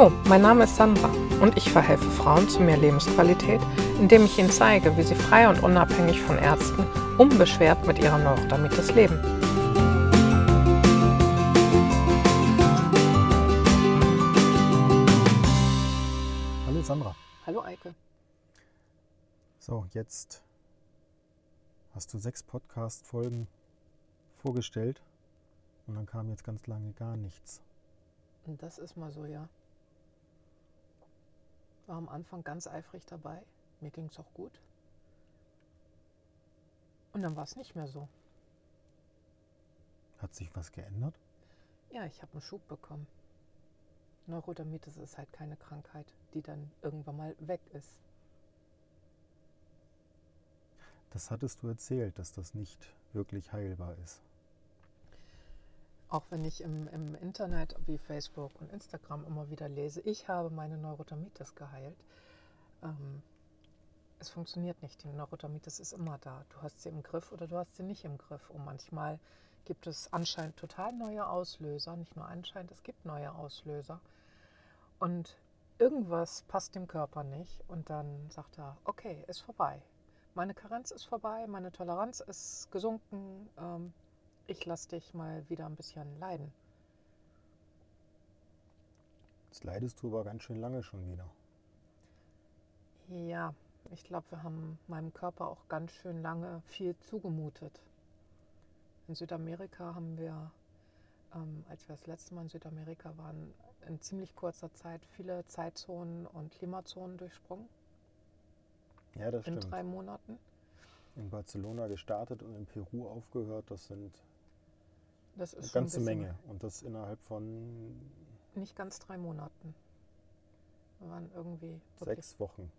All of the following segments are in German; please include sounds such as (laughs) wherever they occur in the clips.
Hallo, mein Name ist Sandra und ich verhelfe Frauen zu mehr Lebensqualität, indem ich ihnen zeige, wie sie frei und unabhängig von Ärzten unbeschwert mit ihrer Neurodermitis leben. Hallo Sandra. Hallo Eike. So, jetzt hast du sechs Podcast-Folgen vorgestellt und dann kam jetzt ganz lange gar nichts. Und das ist mal so, ja. War am Anfang ganz eifrig dabei. Mir ging es auch gut. Und dann war es nicht mehr so. Hat sich was geändert? Ja, ich habe einen Schub bekommen. Neurodermitis ist halt keine Krankheit, die dann irgendwann mal weg ist. Das hattest du erzählt, dass das nicht wirklich heilbar ist. Auch wenn ich im, im Internet wie Facebook und Instagram immer wieder lese, ich habe meine Neurodermitis geheilt. Ähm, es funktioniert nicht. Die Neurodermitis ist immer da. Du hast sie im Griff oder du hast sie nicht im Griff. Und manchmal gibt es anscheinend total neue Auslöser. Nicht nur anscheinend, es gibt neue Auslöser. Und irgendwas passt dem Körper nicht. Und dann sagt er, okay, ist vorbei. Meine Karenz ist vorbei, meine Toleranz ist gesunken. Ähm, ich lasse dich mal wieder ein bisschen leiden. Jetzt leidest du aber ganz schön lange schon wieder. Ja, ich glaube, wir haben meinem Körper auch ganz schön lange viel zugemutet. In Südamerika haben wir, ähm, als wir das letzte Mal in Südamerika waren, in ziemlich kurzer Zeit viele Zeitzonen und Klimazonen durchsprungen. Ja, das in stimmt. drei Monaten. In Barcelona gestartet und in Peru aufgehört, das sind Das eine ist schon ein ganze Menge. Und das innerhalb von Nicht ganz drei Monaten. Wir waren irgendwie sechs Wochen.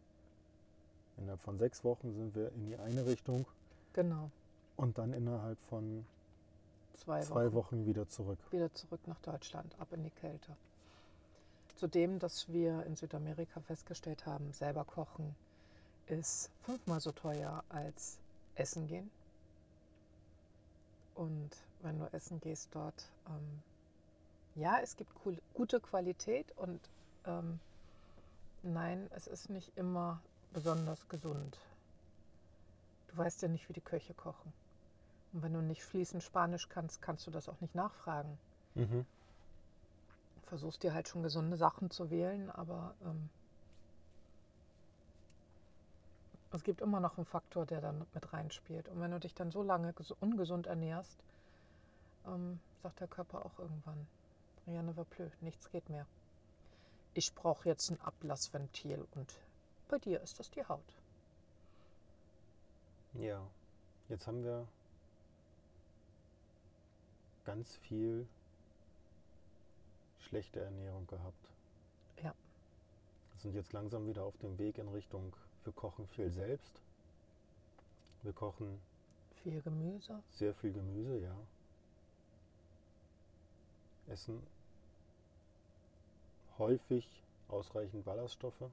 Innerhalb von sechs Wochen sind wir in die eine Richtung Genau, und dann innerhalb von zwei, zwei Wochen. Wochen wieder zurück. wieder zurück nach Deutschland, ab in die Kälte. Zudem, dass wir in Südamerika festgestellt haben, selber kochen ist fünfmal so teuer als essen gehen. Und wenn du essen gehst dort, ähm, ja, es gibt cool, gute Qualität und ähm, nein, es ist nicht immer besonders gesund. Du weißt ja nicht, wie die Köche kochen. Und wenn du nicht fließend Spanisch kannst, kannst du das auch nicht nachfragen. Mhm. Versuchst dir halt schon gesunde Sachen zu wählen, aber ähm, es gibt immer noch einen Faktor, der dann mit reinspielt. Und wenn du dich dann so lange ges- ungesund ernährst, ähm, sagt der Körper auch irgendwann, rien ne va plus, nichts geht mehr. Ich brauche jetzt ein Ablassventil und bei dir ist das die Haut. Ja, jetzt haben wir ganz viel schlechte Ernährung gehabt. Ja. sind jetzt langsam wieder auf dem Weg in Richtung, wir kochen viel selbst. Wir kochen Viel Gemüse. sehr viel Gemüse, ja. Essen häufig ausreichend Ballaststoffe.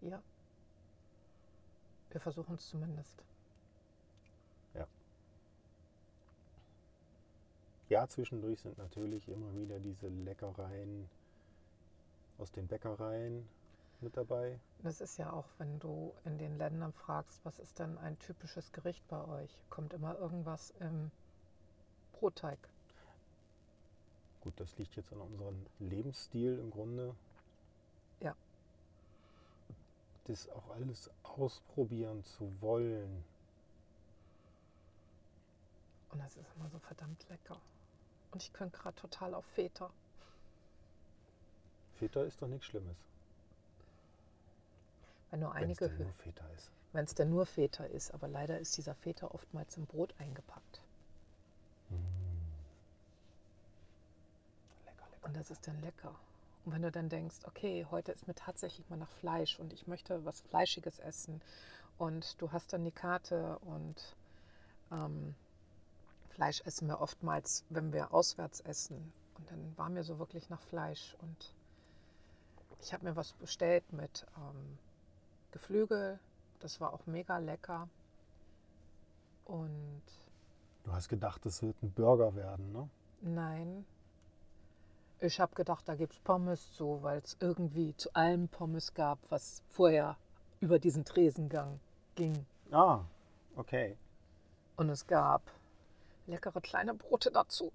Ja. Wir versuchen es zumindest. Ja, zwischendurch sind natürlich immer wieder diese Leckereien aus den Bäckereien mit dabei. Das ist ja auch, wenn du in den Ländern fragst, was ist denn ein typisches Gericht bei euch, kommt immer irgendwas im Brotteig. Gut, das liegt jetzt an unserem Lebensstil im Grunde. Ja. Das auch alles ausprobieren zu wollen. Und das ist immer so verdammt lecker. Und ich könnte gerade total auf Feta. Feta ist doch nichts Schlimmes. Wenn nur Wenn es einige nur hören, Feta ist. wenn es denn nur Feta ist, aber leider ist dieser Feta oftmals im Brot eingepackt. Lecker, lecker. Und das ist dann lecker. Und wenn du dann denkst, okay, heute ist mir tatsächlich mal nach Fleisch und ich möchte was Fleischiges essen und du hast dann die Karte und ähm, Fleisch essen wir oftmals, wenn wir auswärts essen. Und dann war mir so wirklich nach Fleisch und ich habe mir was bestellt mit ähm, Geflügel. Das war auch mega lecker. Und Du hast gedacht, es wird ein Burger werden, ne? Nein. Ich habe gedacht, da gibt es Pommes zu, weil es irgendwie zu allem Pommes gab, was vorher über diesen Tresengang ging. Ah, okay. Und es gab leckere kleine Brote dazu.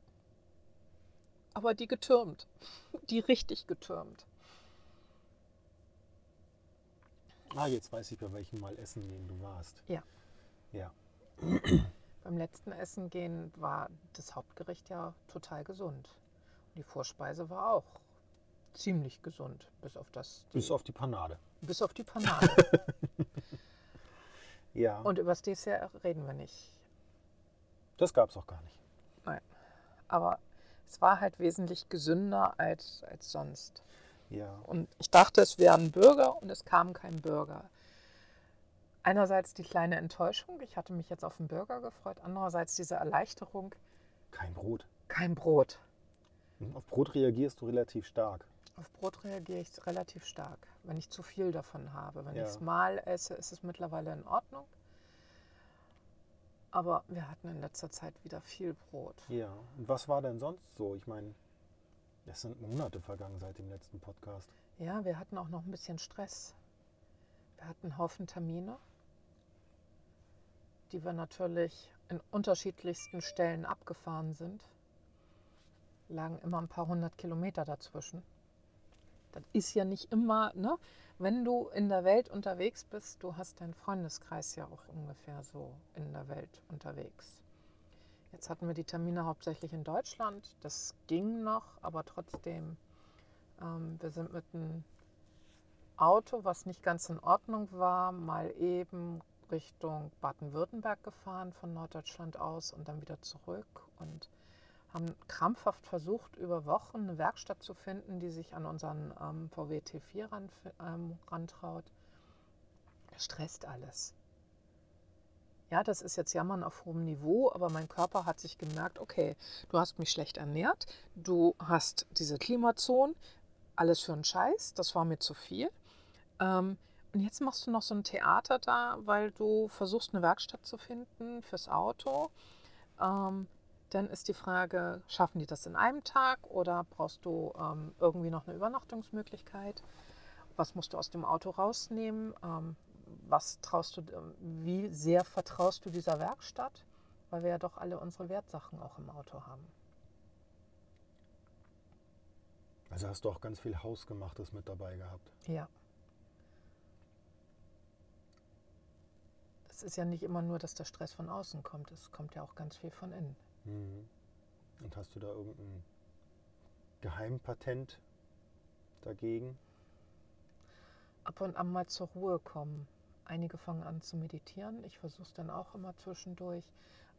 Aber die getürmt. Die richtig getürmt. Ah, jetzt weiß ich, bei welchem Mal Essen gehen du warst. Ja. Ja. (clears throat) Beim letzten Essen gehen war das Hauptgericht ja total gesund. Und die Vorspeise war auch ziemlich gesund, bis auf das. Bis auf die Panade. Bis auf die Panade. (laughs) Ja. Und über das Dessert reden wir nicht. das gab es auch gar nicht. Nein. Aber es war halt wesentlich gesünder als, als sonst. Ja. Und ich dachte, es wäre ein Burger und es kam kein Burger. Einerseits die kleine Enttäuschung, ich hatte mich jetzt auf einen Burger gefreut. Andererseits diese Erleichterung, Kein Brot. kein Brot. Auf Brot reagierst du relativ stark. Auf Brot reagiere ich relativ stark, wenn ich zu viel davon habe. Wenn Ja. ich es mal esse, ist es mittlerweile in Ordnung. Aber wir hatten in letzter Zeit wieder viel Brot. Ja. Und was war denn sonst so? Ich meine, es sind Monate vergangen seit dem letzten Podcast. Ja, wir hatten auch noch ein bisschen Stress. Wir hatten einen Haufen Termine, die wir natürlich in unterschiedlichsten Stellen abgefahren sind. Lagen immer ein paar hundert Kilometer dazwischen. Das ist ja nicht immer, ne? Wenn du in der Welt unterwegs bist, du hast deinen Freundeskreis ja auch ungefähr so in der Welt unterwegs. Jetzt hatten wir die Termine hauptsächlich in Deutschland. Das ging noch, aber trotzdem, ähm, wir sind mit einem Auto, was nicht ganz in Ordnung war, mal eben Richtung Baden-Württemberg gefahren von Norddeutschland aus und dann wieder zurück und haben krampfhaft versucht, über Wochen eine Werkstatt zu finden, die sich an unseren ähm, VW T4 ran, ähm, rantraut. Stresst alles. Ja, das ist jetzt Jammern auf hohem Niveau, aber mein Körper hat sich gemerkt, okay, du hast mich schlecht ernährt, du hast diese Klimazonen, alles für einen Scheiß, das war mir zu viel. Ähm, und jetzt machst du noch so ein Theater da, weil du versuchst, eine Werkstatt zu finden fürs Auto. Ähm, dann ist die Frage, schaffen die das in einem Tag oder brauchst du ähm, irgendwie noch eine Übernachtungsmöglichkeit? Was musst du aus dem Auto rausnehmen? Ähm, was traust du, ähm, wie sehr vertraust du dieser Werkstatt? Weil wir ja doch alle unsere Wertsachen auch im Auto haben. Also hast du auch ganz viel Hausgemachtes mit dabei gehabt. Ja. Es ist ja nicht immer nur, dass der Stress von außen kommt, es kommt ja auch ganz viel von innen. Mhm. Und hast du da irgendein Geheimpatent dagegen? Ab und an mal zur Ruhe kommen. Einige fangen an zu meditieren. Ich versuche es dann auch immer zwischendurch.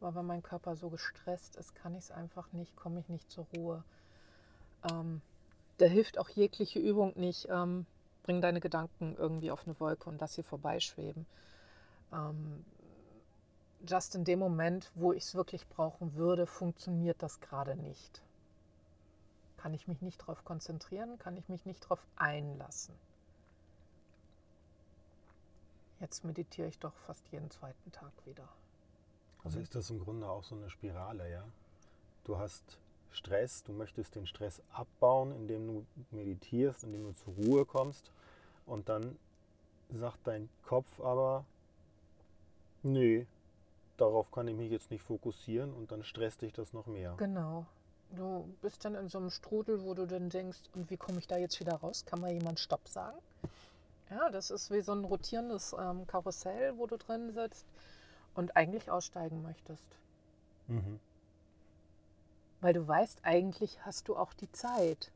Aber wenn mein Körper so gestresst ist, kann ich es einfach nicht, komme ich nicht zur Ruhe. Ähm, da hilft auch jegliche Übung nicht. Ähm, bring deine Gedanken irgendwie auf eine Wolke und lass sie vorbeischweben. Ähm, just in dem Moment, wo ich es wirklich brauchen würde, funktioniert das gerade nicht. Kann ich mich nicht darauf konzentrieren, kann ich mich nicht darauf einlassen. Jetzt meditiere ich doch fast jeden zweiten Tag wieder. Also ist das im Grunde auch so eine Spirale, ja? Du hast Stress, du möchtest den Stress abbauen, indem du meditierst, indem du zur Ruhe kommst und dann sagt dein Kopf aber, nee, darauf kann ich mich jetzt nicht fokussieren und dann stresst dich das noch mehr. Genau. Du bist dann in so einem Strudel, wo du dann denkst, und wie komme ich da jetzt wieder raus? Kann mal jemand Stopp sagen? Ja, das ist wie so ein rotierendes ähm, Karussell, wo du drin sitzt und eigentlich aussteigen möchtest. Mhm. Weil du weißt, eigentlich hast du auch die Zeit.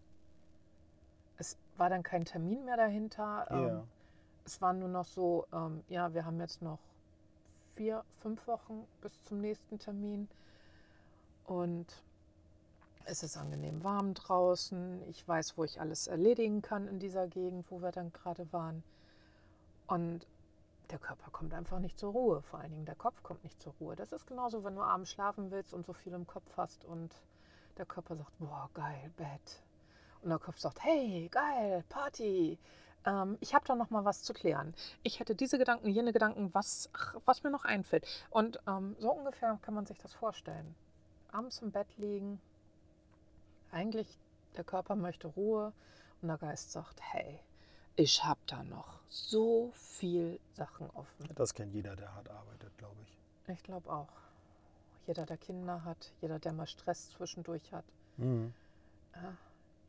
Es war dann kein Termin mehr dahinter. Ja. Ähm, es war nur noch so, ähm, ja, wir haben jetzt noch vier, fünf Wochen bis zum nächsten Termin. Und es ist angenehm warm draußen. Ich weiß, wo ich alles erledigen kann in dieser Gegend, wo wir dann gerade waren. Und der Körper kommt einfach nicht zur Ruhe. Vor allen Dingen der Kopf kommt nicht zur Ruhe. Das ist genauso, wenn du abends schlafen willst und so viel im Kopf hast und der Körper sagt, boah, geil, Bett. Und der Kopf sagt, hey, geil, Party. Ähm, ich habe da noch mal was zu klären. Ich hätte diese Gedanken, jene Gedanken, was, ach, was mir noch einfällt. Und ähm, so ungefähr kann man sich das vorstellen. Abends im Bett liegen, eigentlich Der Körper möchte Ruhe und der Geist sagt, hey, ich habe da noch so viel Sachen offen. Das kennt jeder, der hart arbeitet, glaube ich. Ich glaube auch. Jeder, der Kinder hat, jeder, der mal Stress zwischendurch hat, Mhm. ja,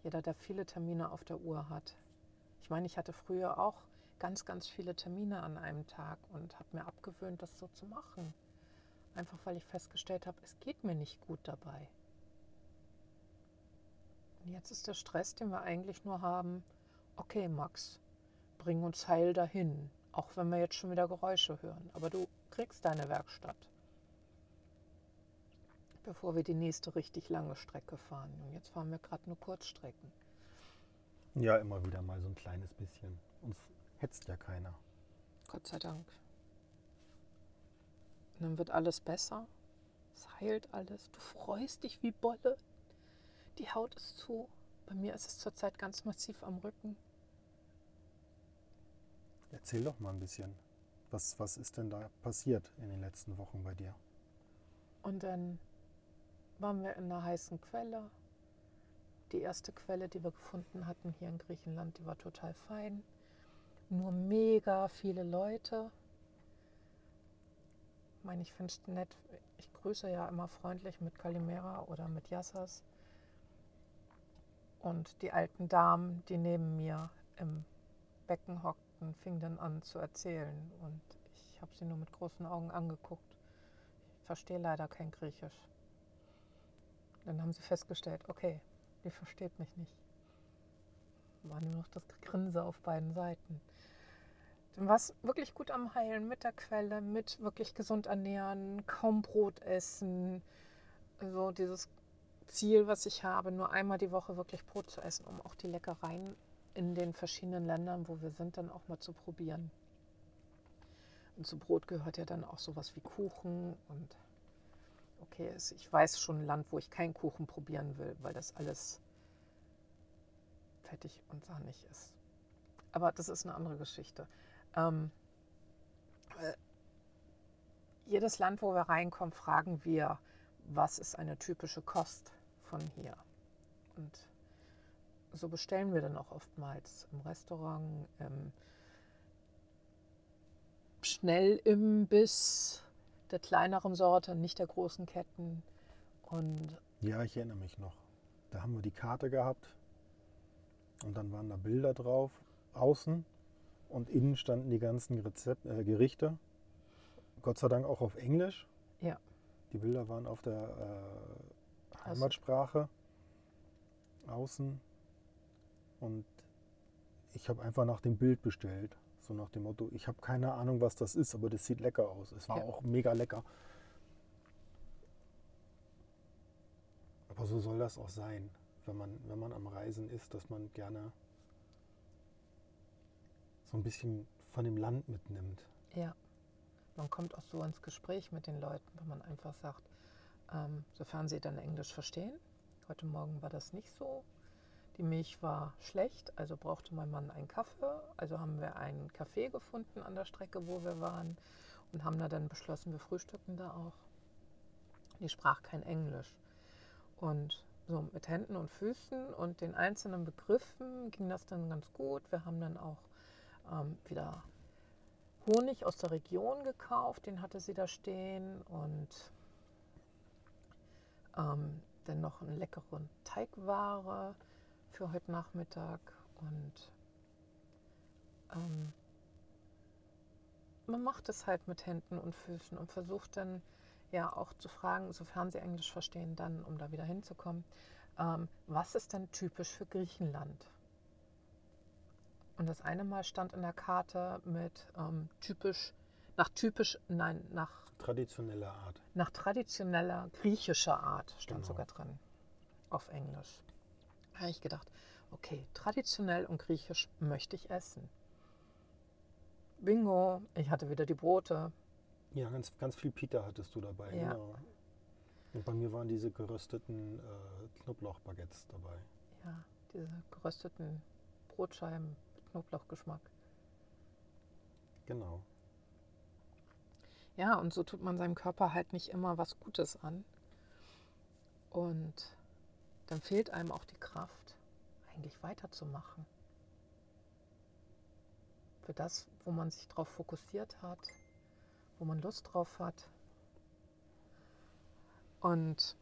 jeder, der viele Termine auf der Uhr hat. Ich meine, ich hatte früher auch ganz, ganz viele Termine an einem Tag und habe mir abgewöhnt, das so zu machen. Einfach weil ich festgestellt habe, es geht mir nicht gut dabei. Und jetzt ist der Stress, den wir eigentlich nur haben, okay Max, bring uns heil dahin, auch wenn wir jetzt schon wieder Geräusche hören. Aber du kriegst deine Werkstatt, bevor wir die nächste richtig lange Strecke fahren. Und jetzt fahren wir gerade nur Kurzstrecken. Ja, immer wieder mal so ein kleines bisschen. Uns hetzt ja keiner. Gott sei Dank. Und dann wird alles besser. Es heilt alles. Du freust dich wie Bolle. Die Haut ist zu. Bei mir ist es zurzeit ganz massiv am Rücken. Erzähl doch mal ein bisschen. Was, was ist denn da passiert in den letzten Wochen bei dir? Und dann waren wir in einer heißen Quelle. Die erste Quelle, die wir gefunden hatten hier in Griechenland, die war total fein. Nur mega viele Leute. Ich meine, ich finde es nett. Ich grüße ja immer freundlich mit Kalimera oder mit Yassas. Und die alten Damen, die neben mir im Becken hockten, fingen dann an zu erzählen. Und ich habe sie nur mit großen Augen angeguckt. Ich verstehe leider kein Griechisch. Dann haben sie festgestellt, okay, die versteht mich nicht. War nur noch das Grinse auf beiden Seiten. Es wirklich gut am Heilen mit der Quelle, mit wirklich gesund ernähren, kaum Brot essen. So dieses Ziel, was ich habe, nur einmal die Woche wirklich Brot zu essen, um auch die Leckereien in den verschiedenen Ländern, wo wir sind, dann auch mal zu probieren. Und zu Brot gehört ja dann auch sowas wie Kuchen und okay, ich weiß schon ein Land, wo ich keinen Kuchen probieren will, weil das alles fettig und sahnig ist. Aber das ist eine andere Geschichte. Ähm, äh, jedes Land, wo wir reinkommen, fragen wir, was ist eine typische Kost von hier? Und so bestellen wir dann auch oftmals im Restaurant, im Schnellimbiss der kleineren Sorte, nicht der großen Ketten. Und Ja, ich erinnere mich noch. Da haben wir die Karte gehabt und dann waren da Bilder drauf, außen und innen standen die ganzen Rezep äh, Gerichte. Gott sei Dank auch auf Englisch. Ja. Die Bilder waren auf der äh, Heimatsprache außen und ich habe einfach nach dem Bild bestellt. So nach dem Motto, ich habe keine Ahnung, was das ist, aber das sieht lecker aus. Es war Ja. auch mega lecker. Aber so soll das auch sein, wenn man, wenn man am Reisen ist, dass man gerne so ein bisschen von dem Land mitnimmt. ja, man kommt auch so ins Gespräch mit den Leuten, wenn man einfach sagt, ähm, sofern sie dann Englisch verstehen. Heute Morgen war das nicht so. Die Milch war schlecht, also brauchte mein Mann einen Kaffee. Also haben wir einen Café gefunden an der Strecke, wo wir waren und haben da dann beschlossen, wir frühstücken da auch. Die sprach kein Englisch. Und so mit Händen und Füßen und den einzelnen Begriffen ging das dann ganz gut. Wir haben dann auch ähm, wieder Honig aus der Region gekauft, den hatte sie da stehen und ähm, dann noch einen leckeren Teigware für heute Nachmittag und ähm, man macht es halt mit Händen und Füßen und versucht dann ja auch zu fragen, sofern sie Englisch verstehen, dann, um da wieder hinzukommen, ähm, was ist denn typisch für Griechenland? Und das eine Mal stand in der Karte mit ähm, typisch, nach typisch, nein, nach, Traditionelle Art. nach traditioneller griechischer Art stand Genau. sogar drin. Auf Englisch. Da habe ich gedacht, okay, traditionell und griechisch möchte ich essen. Bingo, ich hatte wieder die Brote. Ja, ganz, ganz viel Pita hattest du dabei. Ja. Genau. Und bei mir waren diese gerösteten äh, Knoblauchbaguettes dabei. Ja, diese gerösteten Brotscheiben mit Knoblauchgeschmack. Genau. Ja, und so tut man seinem Körper halt nicht immer was Gutes an. Und dann fehlt einem auch die Kraft. eigentlich weiterzumachen. Für das, wo man sich darauf fokussiert hat, wo man Lust drauf hat. Und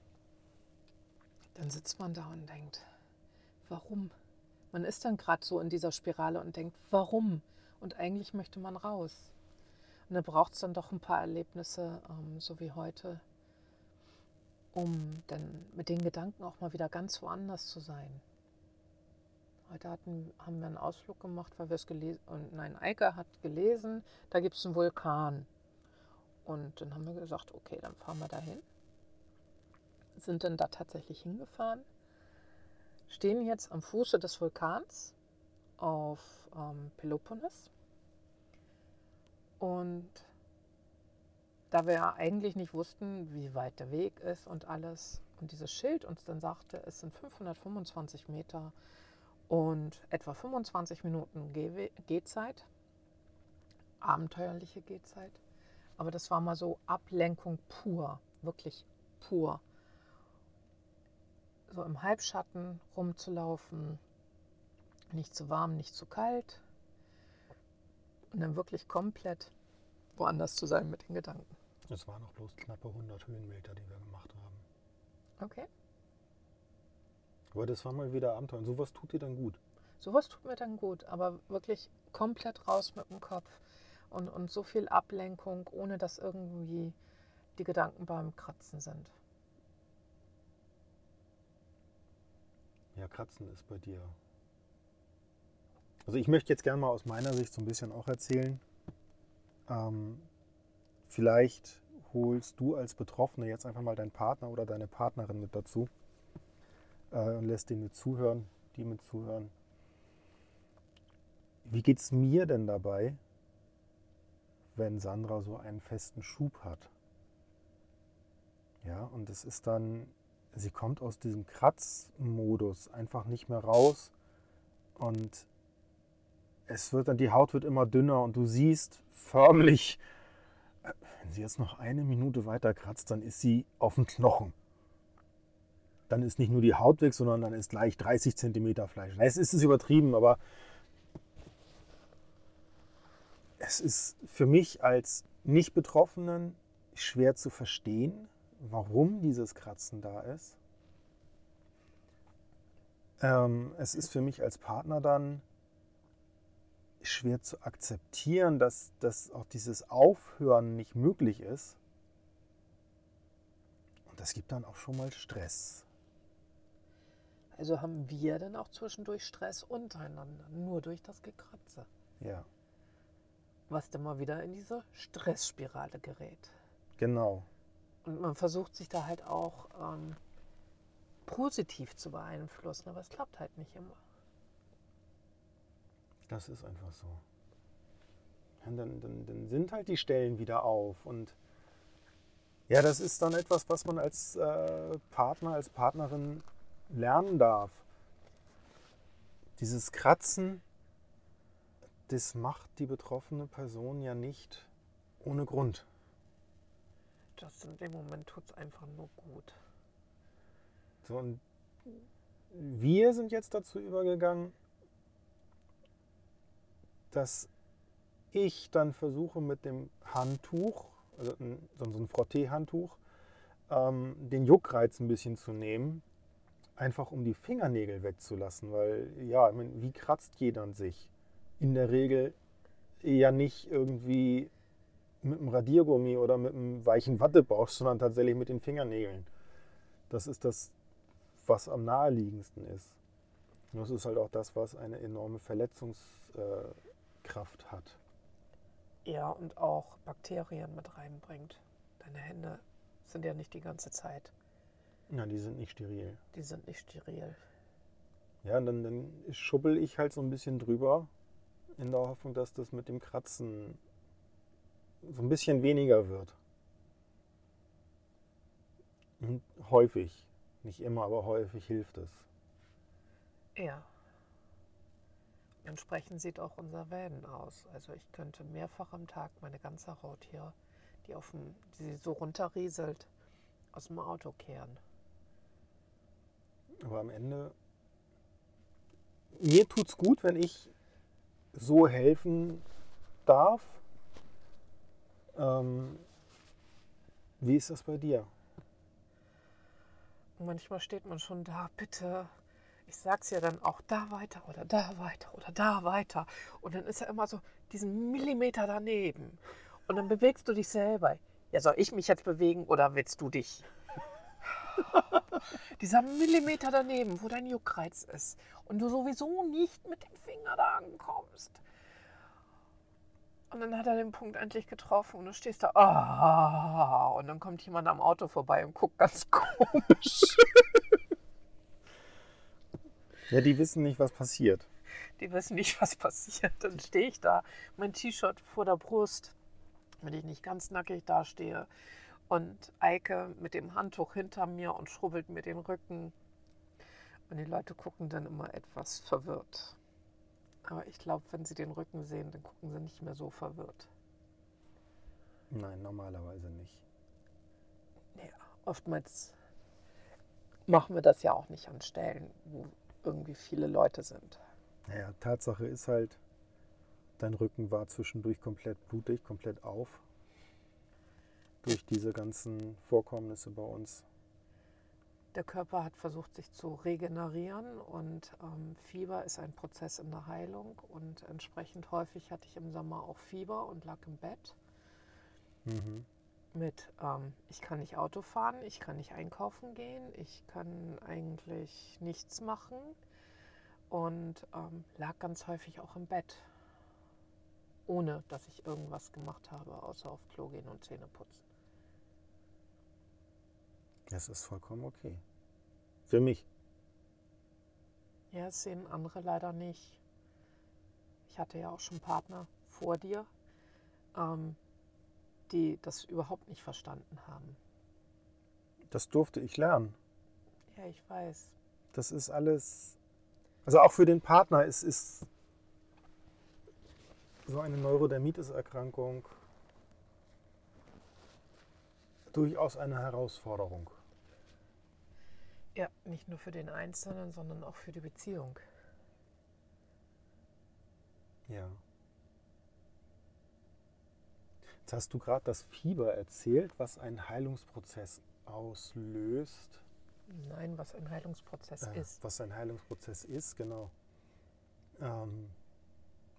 dann sitzt man da und denkt, warum? Man ist dann gerade so in dieser Spirale und denkt, warum? Und eigentlich möchte man raus. Und dann braucht es dann doch ein paar Erlebnisse, ähm, so wie heute, um dann mit den Gedanken auch mal wieder ganz woanders zu sein. Heute hatten, haben wir einen Ausflug gemacht, weil wir es gelesen und nein, Eike hat gelesen, da gibt es einen Vulkan. Und dann haben wir gesagt, okay, dann fahren wir dahin. Sind dann da tatsächlich hingefahren, stehen jetzt am Fuße des Vulkans auf ähm, Peloponnes. Und da wir ja eigentlich nicht wussten, wie weit der Weg ist und alles, und dieses Schild uns dann sagte, es sind 525 Meter und etwa 25 Minuten Gehzeit, abenteuerliche Gehzeit. Aber das war mal so Ablenkung pur, wirklich pur. So im Halbschatten rumzulaufen, nicht zu warm, nicht zu kalt. Und dann wirklich komplett woanders zu sein mit den Gedanken. Es waren noch bloß knappe 100 Höhenmeter, die wir gemacht haben. Okay. Aber das war mal wieder Abenteuer. Und sowas tut dir dann gut. Sowas tut mir dann gut, aber wirklich komplett raus mit dem Kopf und, und so viel Ablenkung, ohne dass irgendwie die Gedanken beim Kratzen sind. Ja, Kratzen ist bei dir. Also ich möchte jetzt gerne mal aus meiner Sicht so ein bisschen auch erzählen. Ähm, vielleicht holst du als Betroffene jetzt einfach mal deinen Partner oder deine Partnerin mit dazu äh, und lässt den mit zuhören, die mit zuhören. Wie geht es mir denn dabei, wenn Sandra so einen festen Schub hat. Ja, und es ist dann, sie kommt aus diesem Kratzmodus einfach nicht mehr raus und es wird dann, die Haut wird immer dünner und du siehst förmlich, wenn sie jetzt noch eine Minute weiter kratzt, dann ist sie auf dem Knochen. Dann ist nicht nur die Haut weg, sondern dann ist gleich 30 Zentimeter Fleisch. Es ist übertrieben, aber es ist für mich als Nicht-Betroffenen schwer zu verstehen, warum dieses Kratzen da ist. Ähm, es ist für mich als Partner dann schwer zu akzeptieren, dass, dass auch dieses Aufhören nicht möglich ist. Und das gibt dann auch schon mal Stress. Also haben wir dann auch zwischendurch Stress untereinander, nur durch das Gekratze. Ja was dann mal wieder in diese Stressspirale gerät. Genau. Und man versucht sich da halt auch ähm, positiv zu beeinflussen, aber es klappt halt nicht immer. Das ist einfach so. Und dann, dann, dann sind halt die Stellen wieder auf und ja, das ist dann etwas, was man als äh, Partner, als Partnerin lernen darf. Dieses Kratzen das macht die betroffene Person ja nicht ohne Grund. Das in dem Moment tut es einfach nur gut. So, und wir sind jetzt dazu übergegangen, dass ich dann versuche mit dem Handtuch, also so ein Frotté-Handtuch, ähm, den Juckreiz ein bisschen zu nehmen, einfach um die Fingernägel wegzulassen, weil ja, wie kratzt jeder an sich? in der Regel ja nicht irgendwie mit einem Radiergummi oder mit einem weichen Wattebausch, sondern tatsächlich mit den Fingernägeln. Das ist das, was am naheliegendsten ist. Das ist halt auch das, was eine enorme Verletzungskraft hat. Ja, und auch Bakterien mit reinbringt. Deine Hände sind ja nicht die ganze Zeit. Ja, die sind nicht steril. Die sind nicht steril. Ja, und dann, dann schubbel ich halt so ein bisschen drüber in der Hoffnung, dass das mit dem Kratzen so ein bisschen weniger wird. Und häufig, nicht immer, aber häufig hilft es. Ja. Entsprechend sieht auch unser Van aus. Also ich könnte mehrfach am Tag meine ganze Haut hier, die, auf dem, die so runterrieselt, aus dem Auto kehren. Aber am Ende mir tut es gut, wenn ich so helfen darf. Ähm, wie ist das bei dir? manchmal steht man schon da, bitte, ich sag's ja dann auch da weiter oder da weiter oder da weiter. Und dann ist er immer so diesen Millimeter daneben. Und dann bewegst du dich selber. Ja, soll ich mich jetzt bewegen oder willst du dich? (laughs) Dieser Millimeter daneben, wo dein Juckreiz ist und du sowieso nicht mit dem Finger da ankommst. Und dann hat er den Punkt endlich getroffen und du stehst da, oh, und dann kommt jemand am Auto vorbei und guckt ganz (laughs) komisch. Ja, die wissen nicht, was passiert. Die wissen nicht, was passiert. Dann stehe ich da, mein T-Shirt vor der Brust, wenn ich nicht ganz nackig dastehe. Und Eike mit dem Handtuch hinter mir und schrubbelt mir den Rücken. Und die Leute gucken dann immer etwas verwirrt. Aber ich glaube, wenn sie den Rücken sehen, dann gucken sie nicht mehr so verwirrt. Nein, normalerweise nicht. Ja, oftmals machen wir das ja auch nicht an Stellen, wo irgendwie viele Leute sind. Naja, Tatsache ist halt, dein Rücken war zwischendurch komplett blutig, komplett auf. Durch diese ganzen Vorkommnisse bei uns. Der Körper hat versucht, sich zu regenerieren und ähm, Fieber ist ein Prozess in der Heilung und entsprechend häufig hatte ich im Sommer auch Fieber und lag im Bett. Mhm. Mit, ähm, ich kann nicht Auto fahren, ich kann nicht einkaufen gehen, ich kann eigentlich nichts machen und ähm, lag ganz häufig auch im Bett, ohne dass ich irgendwas gemacht habe, außer auf Klo gehen und Zähne putzen. Das ist vollkommen okay. Für mich. Ja, das sehen andere leider nicht. Ich hatte ja auch schon Partner vor dir, ähm, die das überhaupt nicht verstanden haben. Das durfte ich lernen. Ja, ich weiß. Das ist alles, also auch für den Partner ist, ist so eine Neurodermitis-Erkrankung durchaus eine Herausforderung. Ja, nicht nur für den Einzelnen, sondern auch für die Beziehung. Ja. Jetzt hast du gerade das Fieber erzählt, was einen Heilungsprozess auslöst. Nein, was ein Heilungsprozess äh, ist. Was ein Heilungsprozess ist, genau. Ähm,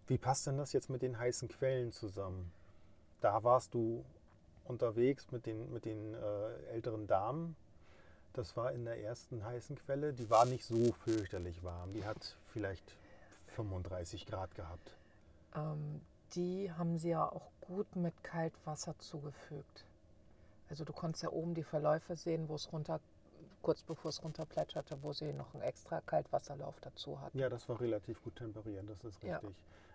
wie passt denn das jetzt mit den heißen Quellen zusammen? Da warst du unterwegs mit den, mit den äh, älteren Damen das war in der ersten heißen Quelle. Die war nicht so fürchterlich warm. Die hat vielleicht 35 Grad gehabt. Ähm, die haben sie ja auch gut mit Kaltwasser zugefügt. Also du konntest ja oben die Verläufe sehen, wo es runter, kurz bevor es runterplätscherte, wo sie noch einen extra Kaltwasserlauf dazu hatten. Ja, das war relativ gut temperiert, das ist richtig. Ja.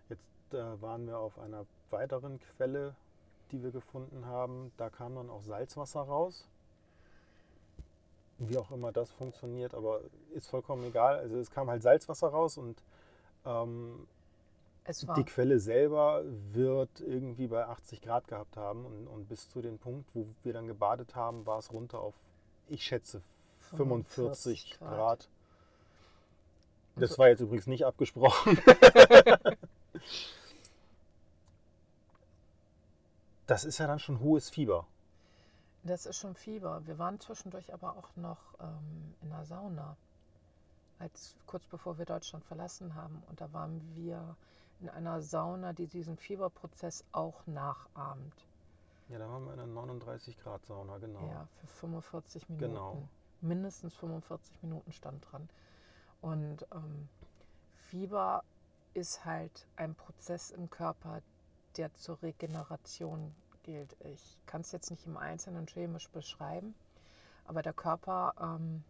Jetzt äh, waren wir auf einer weiteren Quelle, die wir gefunden haben. Da kam dann auch Salzwasser raus wie auch immer das funktioniert, aber ist vollkommen egal. Also es kam halt Salzwasser raus und ähm, die Quelle selber wird irgendwie bei 80 Grad gehabt haben und, und, bis zu dem Punkt, wo wir dann gebadet haben, war es runter auf, ich schätze, 45 Grad. Grad. Das war jetzt übrigens nicht abgesprochen. (laughs) das ist ja dann schon hohes Fieber. Das ist schon Fieber. Wir waren zwischendurch aber auch noch ähm, in der Sauna, als, kurz bevor wir Deutschland verlassen haben. Und da waren wir in einer Sauna, die diesen Fieberprozess auch nachahmt. Ja, da waren wir in einer 39 Grad Sauna, genau. Ja, für 45 Minuten. Genau. Mindestens 45 Minuten stand dran. Und ähm, Fieber ist halt ein Prozess im Körper, der zur Regeneration gilt. Ich kann es jetzt nicht im Einzelnen chemisch beschreiben, aber der Körper ähm,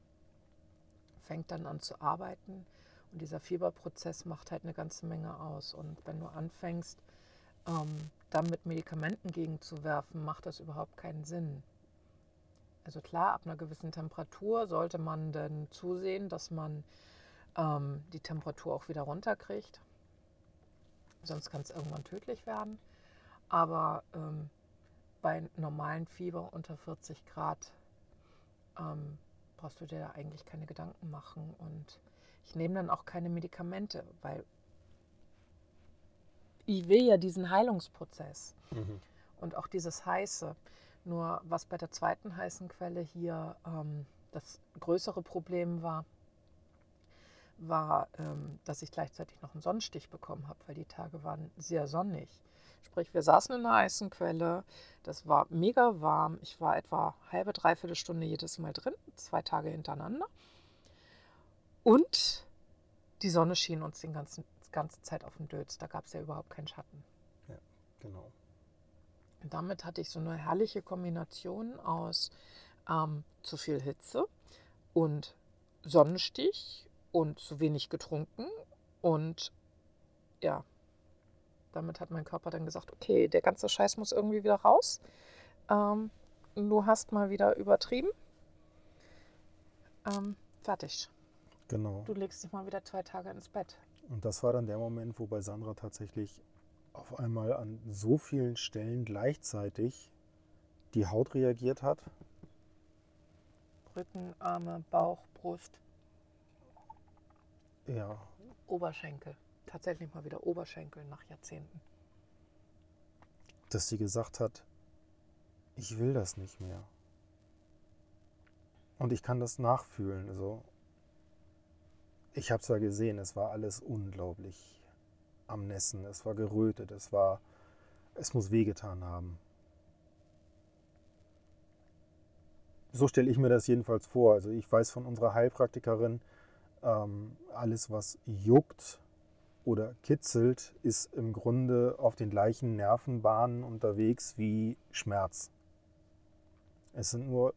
fängt dann an zu arbeiten und dieser Fieberprozess macht halt eine ganze Menge aus. Und wenn du anfängst, ähm, dann mit Medikamenten gegenzuwerfen, macht das überhaupt keinen Sinn. Also klar, ab einer gewissen Temperatur sollte man dann zusehen, dass man ähm, die Temperatur auch wieder runterkriegt. Sonst kann es irgendwann tödlich werden. Aber ähm, bei normalen Fieber unter 40 Grad ähm, brauchst du dir da eigentlich keine Gedanken machen. Und Ich nehme dann auch keine Medikamente, weil ich will ja diesen Heilungsprozess Mhm. und auch dieses Heiße. Nur was bei der zweiten heißen Quelle hier ähm, das größere Problem war, war, ähm, dass ich gleichzeitig noch einen Sonnenstich bekommen habe, weil die Tage waren sehr sonnig. Sprich, wir saßen in einer heißen Quelle, das war mega warm. Ich war etwa halbe, dreiviertel Stunde jedes Mal drin, zwei Tage hintereinander. Und die Sonne schien uns den ganzen, die ganze Zeit auf den Dötz. Da gab es ja überhaupt keinen Schatten. Genau. Und damit hatte ich so eine herrliche Kombination aus ähm, zu viel Hitze und Sonnenstich und zu wenig getrunken. Und ja, damit hat mein Körper dann gesagt, okay, der ganze Scheiß muss irgendwie wieder raus. Ähm, du hast mal wieder übertrieben. Ähm, fertig. Genau. Du legst dich mal wieder zwei Tage ins Bett. Und das war dann der Moment, wo bei Sandra tatsächlich auf einmal an so vielen Stellen gleichzeitig die Haut reagiert hat. Rücken, Arme, Bauch, Brust, Ja, Oberschenkel. Tatsächlich mal wieder Oberschenkel nach Jahrzehnten. dass sie gesagt hat, ich will das nicht mehr. Und ich kann das nachfühlen. Also, ich habe es ja gesehen, es war alles unglaublich am Nässen, es war gerötet, es war, es muss wehgetan haben. So stelle ich mir das jedenfalls vor. Also ich weiß von unserer Heilpraktikerin, ähm, alles was juckt oder kitzelt, ist im Grunde auf den gleichen Nervenbahnen unterwegs wie Schmerz. Es sind nur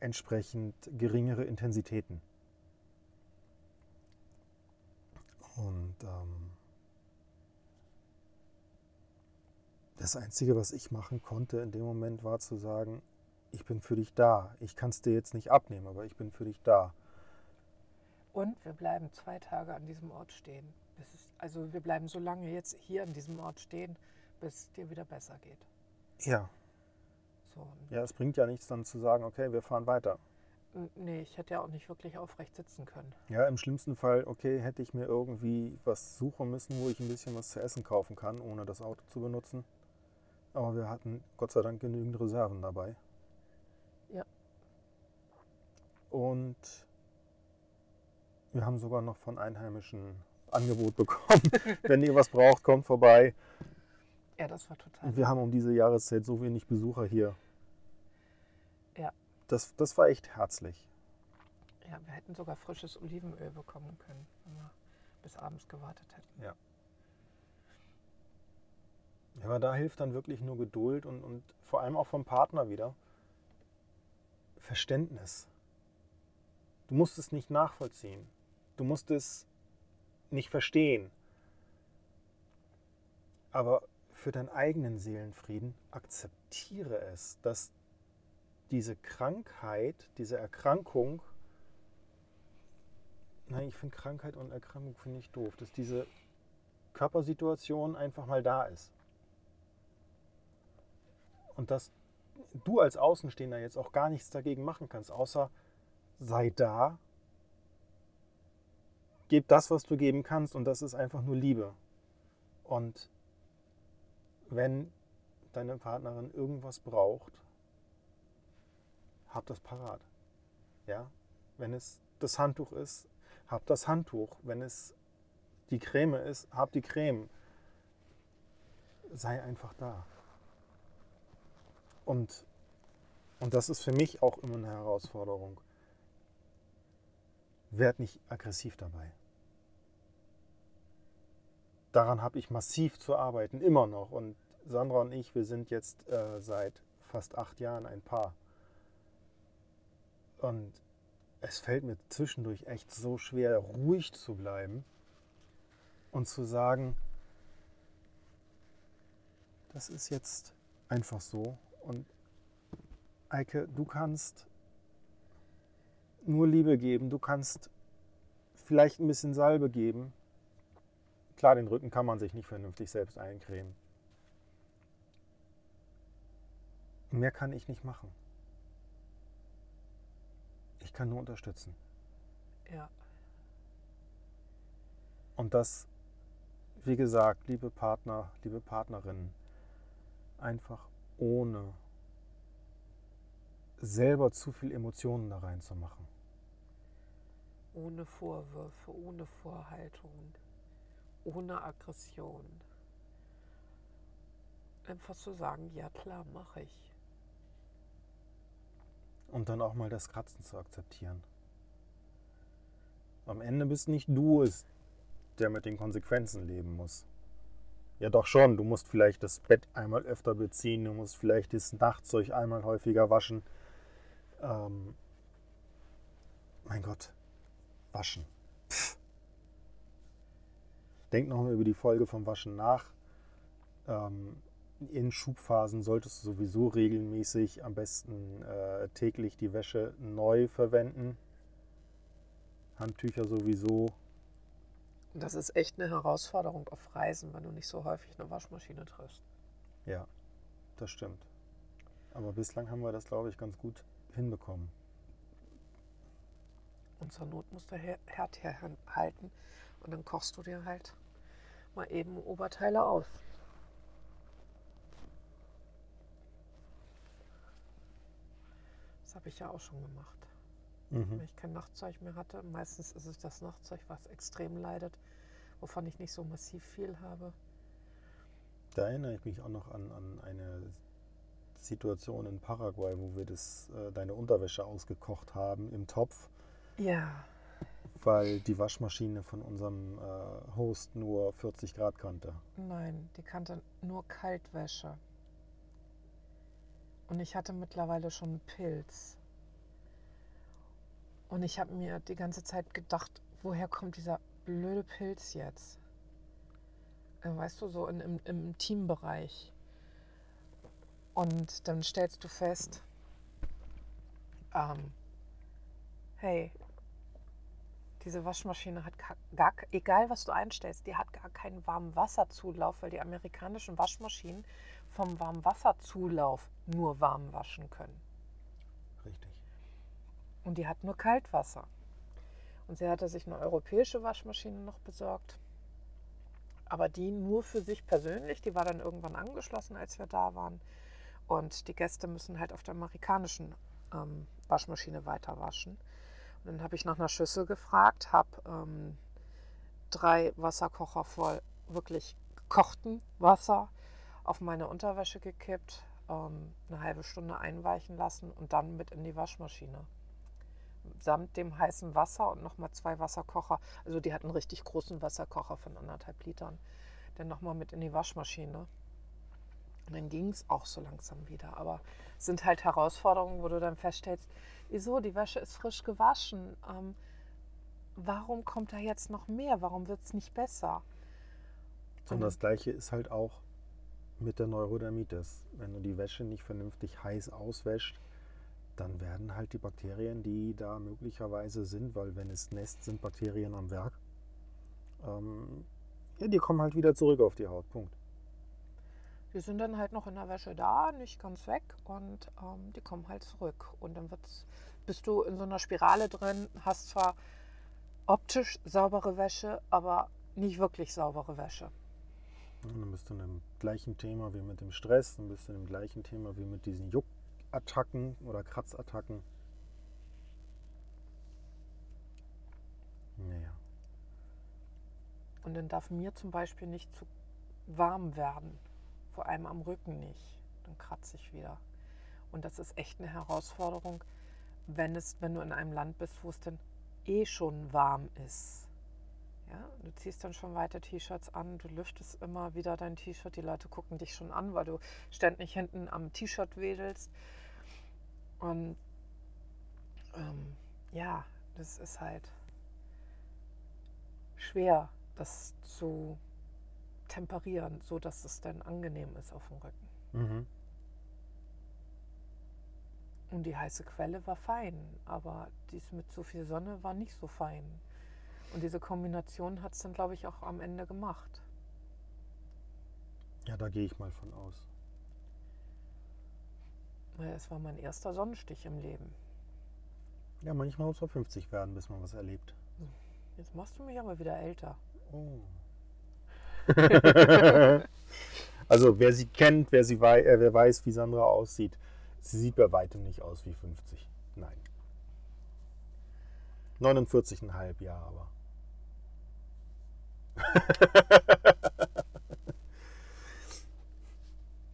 entsprechend geringere Intensitäten. Und ähm, das Einzige, was ich machen konnte in dem Moment, war zu sagen, ich bin für dich da. Ich kann es dir jetzt nicht abnehmen, aber ich bin für dich da. Und wir bleiben zwei Tage an diesem Ort stehen. Es, also wir bleiben so lange jetzt hier an diesem Ort stehen, bis es dir wieder besser geht. Ja, So, ja, es bringt ja nichts dann zu sagen, okay, wir fahren weiter. Nee, ich hätte ja auch nicht wirklich aufrecht sitzen können. Ja, im schlimmsten Fall, okay, hätte ich mir irgendwie was suchen müssen, wo ich ein bisschen was zu essen kaufen kann, ohne das Auto zu benutzen. Aber wir hatten Gott sei Dank genügend Reserven dabei. Ja. Und wir haben sogar noch von Einheimischen Angebot bekommen. (laughs) Wenn ihr was braucht, kommt vorbei. Ja, das war total. Und wir haben um diese Jahreszeit so wenig Besucher hier. Ja. Das, das war echt herzlich. Ja, wir hätten sogar frisches Olivenöl bekommen können, wenn wir bis abends gewartet hätten. Ja, aber da hilft dann wirklich nur Geduld und, und vor allem auch vom Partner wieder Verständnis. Du musst es nicht nachvollziehen. Du musst es nicht verstehen. Aber für deinen eigenen Seelenfrieden akzeptiere es, dass diese Krankheit, diese Erkrankung, nein, ich finde Krankheit und Erkrankung finde ich doof, dass diese Körpersituation einfach mal da ist. Und dass du als Außenstehender jetzt auch gar nichts dagegen machen kannst, außer sei da, gib das, was du geben kannst und das ist einfach nur Liebe. Und wenn deine Partnerin irgendwas braucht, hab das parat. Ja? Wenn es das Handtuch ist, hab das Handtuch. Wenn es die Creme ist, hab die Creme. Sei einfach da. Und, und das ist für mich auch immer eine Herausforderung. Werd nicht aggressiv dabei. Daran habe ich massiv zu arbeiten, immer noch. Und Sandra und ich, wir sind jetzt äh, seit fast acht Jahren ein Paar. Und es fällt mir zwischendurch echt so schwer, ruhig zu bleiben und zu sagen, das ist jetzt einfach so. Und Eike, du kannst nur Liebe geben, du kannst vielleicht ein bisschen Salbe geben. Klar, den Rücken kann man sich nicht vernünftig selbst eincremen. Mehr kann ich nicht machen. Ich kann nur unterstützen. Ja. Und das, wie gesagt, liebe Partner, liebe Partnerinnen, einfach ohne selber zu viel Emotionen da reinzumachen. Ohne Vorwürfe, ohne Vorhaltung, ohne Aggression. Einfach zu sagen, ja klar, mache ich. Und dann auch mal das Kratzen zu akzeptieren. Am Ende bist nicht du es, der mit den Konsequenzen leben muss. Ja, doch schon. Du musst vielleicht das Bett einmal öfter beziehen, du musst vielleicht das Nachtzeug einmal häufiger waschen. Ähm, mein Gott, waschen. Pff. Denk nochmal über die Folge vom Waschen nach. Ähm, in Schubphasen solltest du sowieso regelmäßig, am besten äh, täglich die Wäsche neu verwenden. Handtücher sowieso. Das ist echt eine Herausforderung auf Reisen, wenn du nicht so häufig eine Waschmaschine triffst. Ja, das stimmt. Aber bislang haben wir das, glaube ich, ganz gut hinbekommen. Und zur Not musst du Herd herhalten und dann kochst du dir halt mal eben Oberteile aus. Das habe ich ja auch schon gemacht. Mhm. Wenn ich kein Nachtzeug mehr hatte, meistens ist es das Nachtzeug, was extrem leidet, wovon ich nicht so massiv viel habe. Da erinnere ich mich auch noch an, an eine Situation in Paraguay, wo wir das, äh, deine Unterwäsche ausgekocht haben im Topf. Ja. Weil die Waschmaschine von unserem äh, Host nur 40 Grad kannte. Nein, die kannte nur Kaltwäsche. Und ich hatte mittlerweile schon einen Pilz. Und ich habe mir die ganze Zeit gedacht, woher kommt dieser blöde Pilz jetzt? Äh, weißt du, so in, im, im Teambereich. Und dann stellst du fest, ähm, hey, diese Waschmaschine hat gar, egal was du einstellst, die hat gar keinen warmen Wasserzulauf, weil die amerikanischen Waschmaschinen vom warmen Wasserzulauf nur warm waschen können. Richtig. Und die hat nur Kaltwasser. Und sie hatte sich eine europäische Waschmaschine noch besorgt. Aber die nur für sich persönlich, die war dann irgendwann angeschlossen, als wir da waren. Und die Gäste müssen halt auf der amerikanischen ähm, Waschmaschine weiter waschen. Und dann habe ich nach einer Schüssel gefragt, habe ähm, drei Wasserkocher voll wirklich gekochten Wasser auf meine Unterwäsche gekippt, ähm, eine halbe Stunde einweichen lassen und dann mit in die Waschmaschine. Samt dem heißen Wasser und nochmal zwei Wasserkocher. Also die hatten einen richtig großen Wasserkocher von anderthalb Litern. Dann nochmal mit in die Waschmaschine. Und dann ging es auch so langsam wieder. Aber es sind halt Herausforderungen, wo du dann feststellst, wieso, die Wäsche ist frisch gewaschen. Ähm, warum kommt da jetzt noch mehr? Warum wird es nicht besser? Und das gleiche ist halt auch mit der Neurodermitis. Wenn du die Wäsche nicht vernünftig heiß auswäscht, dann werden halt die Bakterien, die da möglicherweise sind, weil wenn es nässt, sind Bakterien am Werk, ähm, ja, die kommen halt wieder zurück auf die Haut. Punkt die sind dann halt noch in der Wäsche da, nicht ganz weg und ähm, die kommen halt zurück. Und dann wird's, bist du in so einer Spirale drin, hast zwar optisch saubere Wäsche, aber nicht wirklich saubere Wäsche. Und dann bist du in dem gleichen Thema wie mit dem Stress, dann bist du in dem gleichen Thema wie mit diesen Juckattacken oder Kratzattacken. Naja. Und dann darf mir zum Beispiel nicht zu warm werden vor allem am Rücken nicht. Dann kratze ich wieder. Und das ist echt eine Herausforderung, wenn, es, wenn du in einem Land bist, wo es dann eh schon warm ist. Ja, du ziehst dann schon weiter T-Shirts an, du lüftest immer wieder dein T-Shirt, die Leute gucken dich schon an, weil du ständig hinten am T-Shirt wedelst. Und ähm, ja, das ist halt schwer, das zu temperieren, so dass es dann angenehm ist auf dem Rücken. Mhm. Und die heiße Quelle war fein, aber dies mit so viel Sonne war nicht so fein. Und diese Kombination hat es dann, glaube ich, auch am Ende gemacht. Ja, da gehe ich mal von aus. Es war mein erster Sonnenstich im Leben. Ja, manchmal muss man 50 werden, bis man was erlebt. Jetzt machst du mich aber wieder älter. Oh. (laughs) also wer sie kennt, wer, sie wei äh, wer weiß, wie Sandra aussieht, sie sieht bei weitem nicht aus wie 50. Nein. 49,5 Jahre aber.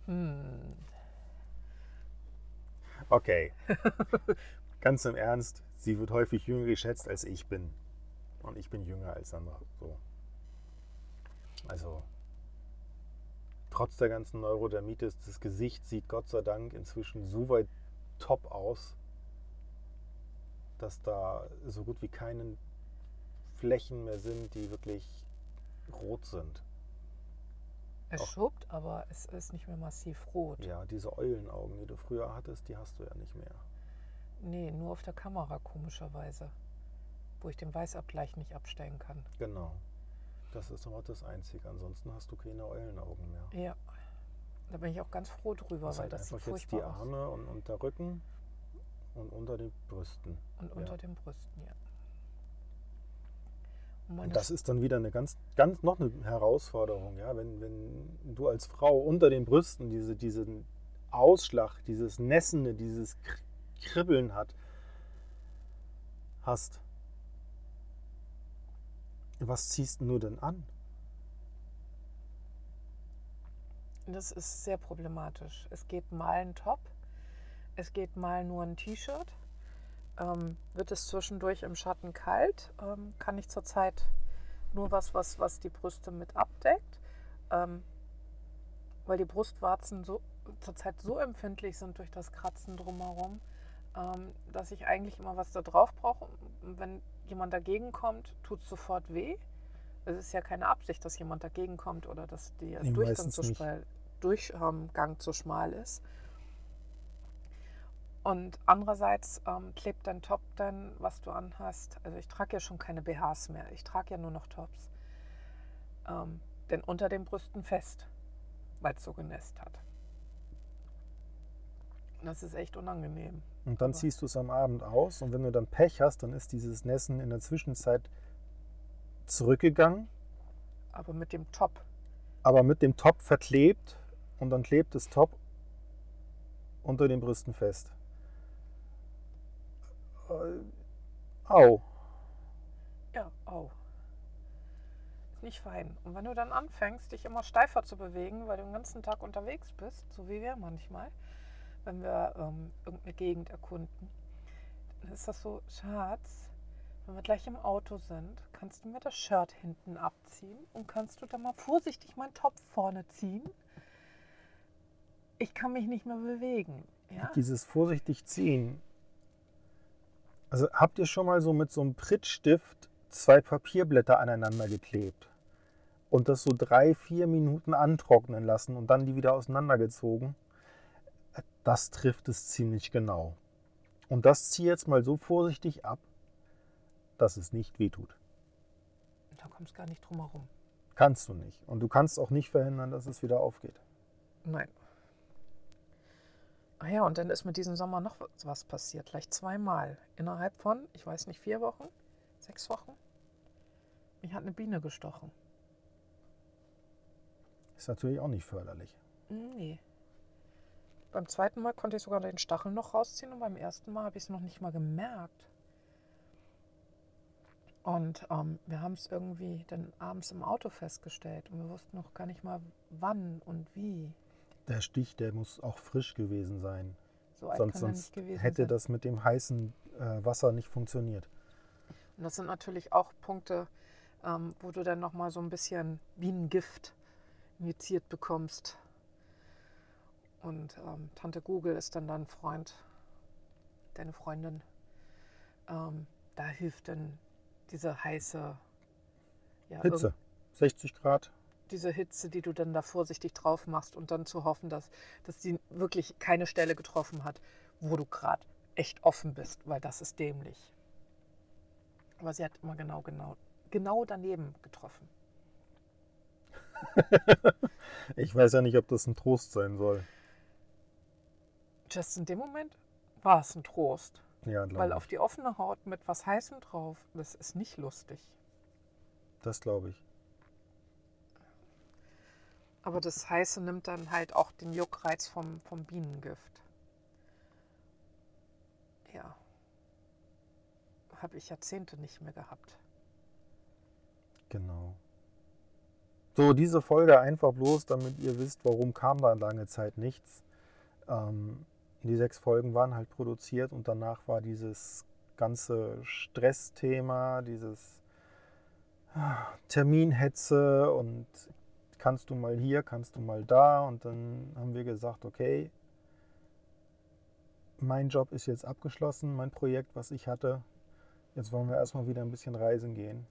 Hm. Okay. (laughs) Ganz im Ernst, sie wird häufig jünger geschätzt, als ich bin. Und ich bin jünger als Sandra. So. Also, trotz der ganzen Neurodermitis, das Gesicht sieht Gott sei Dank inzwischen so weit top aus, dass da so gut wie keine Flächen mehr sind, die wirklich rot sind. Es Auch- schubt, aber es ist nicht mehr massiv rot. Ja, diese Eulenaugen, die du früher hattest, die hast du ja nicht mehr. Nee, nur auf der Kamera komischerweise. Wo ich den Weißabgleich nicht abstellen kann. Genau. Das ist aber das Einzige. Ansonsten hast du keine Eulenaugen mehr. Ja. Da bin ich auch ganz froh drüber, Das weil halt das sieht einfach jetzt die furchtbar aus. Arme und, und der Rücken und unter den Brüsten. Und Ja. unter den Brüsten, ja. Und das ist dann wieder eine ganz, ganz noch eine Herausforderung, ja, wenn, wenn du als Frau unter den Brüsten diese, diesen Ausschlag, dieses Nässende, dieses Kr- Kribbeln hat, hast. Was ziehst du denn an? Das ist sehr problematisch. Es geht mal ein Top, es geht mal nur ein T-Shirt. Ähm, wird es zwischendurch im Schatten kalt, ähm, kann ich zurzeit nur was, was, was die Brüste mit abdeckt, ähm, weil die Brustwarzen so, zurzeit so empfindlich sind durch das Kratzen drumherum, ähm, dass ich eigentlich immer was da drauf brauche. Wenn jemand dagegen kommt, tut es sofort weh. Es ist ja keine Absicht, dass jemand dagegen kommt oder dass der Nee, Durchgang zu, schmal, Durchgang zu schmal ist. Und andererseits ähm, klebt dein Top dann, was du anhast. Also ich trage ja schon keine BHs mehr. Ich trage ja nur noch Tops. Ähm, denn unter den Brüsten fest, weil es so genässt hat. Das ist echt unangenehm. Und dann Aber- ziehst du es am Abend aus und wenn du dann Pech hast, dann ist dieses Nässen in der Zwischenzeit zurückgegangen, Aber mit dem Top, aber mit dem Top verklebt und dann klebt das Top unter den Brüsten fest. Äh, Au. ja, au. Ist nicht fein. Und wenn du dann anfängst, dich immer steifer zu bewegen, weil du den ganzen Tag unterwegs bist, so wie wir manchmal, wenn wir ähm, irgendeine Gegend erkunden, dann ist das so, Schatz, wenn wir gleich im Auto sind, kannst du mir das Shirt hinten abziehen und kannst du da mal vorsichtig meinen Top vorne ziehen? Ich kann mich nicht mehr bewegen. Ja? Dieses vorsichtig ziehen. Also habt ihr schon mal so mit so einem Prittstift zwei Papierblätter aneinander geklebt und das so drei, vier Minuten antrocknen lassen und dann die wieder auseinandergezogen? Das trifft es ziemlich genau. Und das zieh jetzt mal so vorsichtig ab, dass es nicht wehtut. Da kommst du gar nicht drum herum. Kannst du nicht. Und du kannst auch nicht verhindern, dass es wieder aufgeht. Nein. Ah ja, und dann ist mit diesem Sommer noch was passiert. Gleich zweimal. Innerhalb von, ich weiß nicht, vier Wochen, sechs Wochen. Mich hat eine Biene gestochen. Ist natürlich auch nicht förderlich. Nee. Beim zweiten Mal konnte ich sogar den Stachel noch rausziehen und beim ersten Mal habe ich es noch nicht mal gemerkt. Und ähm, wir haben es irgendwie dann abends im Auto festgestellt und wir wussten noch gar nicht mal wann und wie. Der Stich, der muss auch frisch gewesen sein. So Sonst, sonst hätte sein. das mit dem heißen äh, Wasser nicht funktioniert. Und das sind natürlich auch Punkte, ähm, wo du dann nochmal so ein bisschen Bienengift injiziert bekommst. Und ähm, Tante Google ist dann dein Freund, deine Freundin. Ähm, da hilft dann diese heiße ja, Hitze, irgend- 60 Grad. Diese Hitze, die du dann da vorsichtig drauf machst und dann zu hoffen, dass, dass sie wirklich keine Stelle getroffen hat, wo du gerade echt offen bist, weil das ist dämlich. Aber sie hat immer genau, genau, genau daneben getroffen. (laughs) Ich weiß ja nicht, ob das ein Trost sein soll. Just in dem Moment war es ein Trost, Ja, weil auf die offene Haut mit was Heißem drauf, das ist nicht lustig. Das glaube ich. Aber das Heiße nimmt dann halt auch den Juckreiz vom, vom Bienengift. Ja. Habe ich Jahrzehnte nicht mehr gehabt. Genau. So, diese Folge einfach bloß, damit ihr wisst, warum kam da lange Zeit nichts. Ähm, die sechs Folgen waren halt produziert und danach war dieses ganze Stressthema, dieses ah, Terminhetze und kannst du mal hier, kannst du mal da. Und dann haben wir gesagt, okay, mein Job ist jetzt abgeschlossen, mein Projekt, was ich hatte. Jetzt wollen wir erstmal wieder ein bisschen reisen gehen.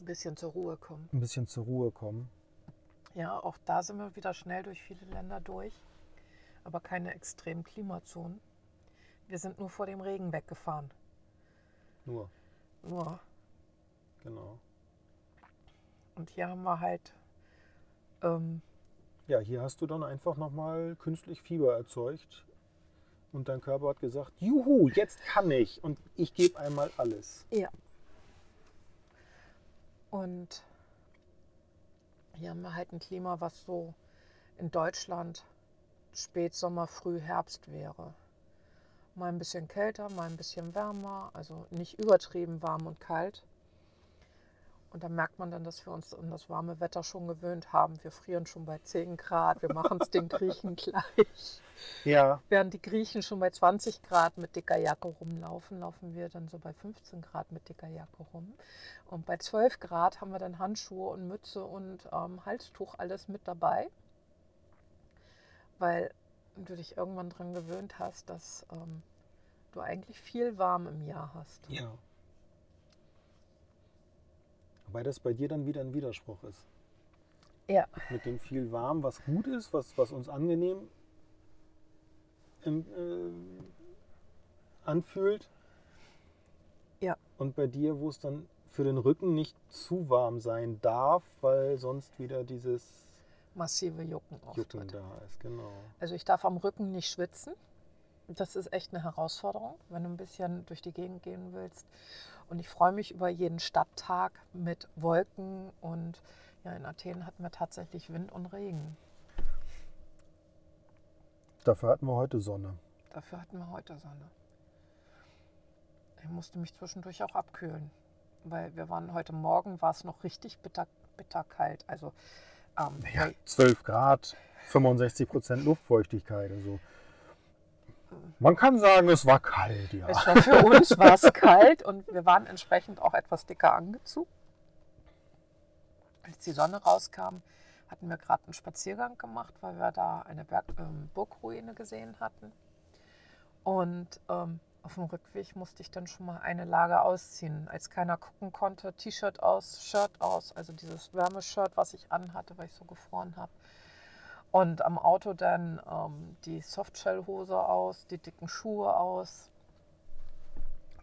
Ein bisschen zur Ruhe kommen. Ein bisschen zur Ruhe kommen. Ja, auch da sind wir wieder schnell durch viele Länder durch, aber keine extremen Klimazonen. Wir sind nur vor dem Regen weggefahren. Nur. Nur. Genau. Und hier haben wir halt. Ähm, ja, hier hast du dann einfach nochmal künstlich Fieber erzeugt. Und dein Körper hat gesagt, juhu, jetzt kann ich. Und ich gebe einmal alles. Ja. Und hier haben wir halt ein Klima, was so in Deutschland Spätsommer, Frühherbst wäre. Mal ein bisschen kälter, mal ein bisschen wärmer, also nicht übertrieben warm und kalt. Und da merkt man dann, dass wir uns an das warme Wetter schon gewöhnt haben. Wir frieren schon bei 10 Grad, wir machen es den Griechen (laughs) gleich. Ja. Während die Griechen schon bei 20 Grad mit dicker Jacke rumlaufen, laufen wir dann so bei 15 Grad mit dicker Jacke rum. Und bei 12 Grad haben wir dann Handschuhe und Mütze und ähm, Halstuch alles mit dabei. Weil du dich irgendwann daran gewöhnt hast, dass ähm, du eigentlich viel warm im Jahr hast. Ja. Wobei das bei dir dann wieder ein Widerspruch ist. Ja. Mit dem viel warm, was gut ist, was, was uns angenehm im, äh, anfühlt. Ja. Und bei dir, wo es dann für den Rücken nicht zu warm sein darf, weil sonst wieder dieses Massive Jucken Jucken da ist, genau. Also ich darf am Rücken nicht schwitzen. Das ist echt eine Herausforderung, wenn du ein bisschen durch die Gegend gehen willst. Und ich freue mich über jeden Stadttag mit Wolken. Und ja, in Athen hatten wir tatsächlich Wind und Regen. Dafür hatten wir heute Sonne. Dafür hatten wir heute Sonne. Ich musste mich zwischendurch auch abkühlen, weil wir waren heute Morgen, war es noch richtig bitter, kalt. Also ähm, Ja, 12 Grad, 65 Prozent Luftfeuchtigkeit. Also man kann sagen, es war kalt, ja. Es war für uns war es kalt und wir waren entsprechend auch etwas dicker angezogen. Als die Sonne rauskam, hatten wir gerade einen Spaziergang gemacht, weil wir da eine Berg, ähm, Burgruine gesehen hatten. Und ähm, auf dem Rückweg musste ich dann schon mal eine Lage ausziehen. Als keiner gucken konnte, T-Shirt aus, Shirt aus, also dieses Wärmeshirt, was ich anhatte, weil ich so gefroren habe. Und am Auto dann ähm, die Softshell-Hose aus, die dicken Schuhe aus,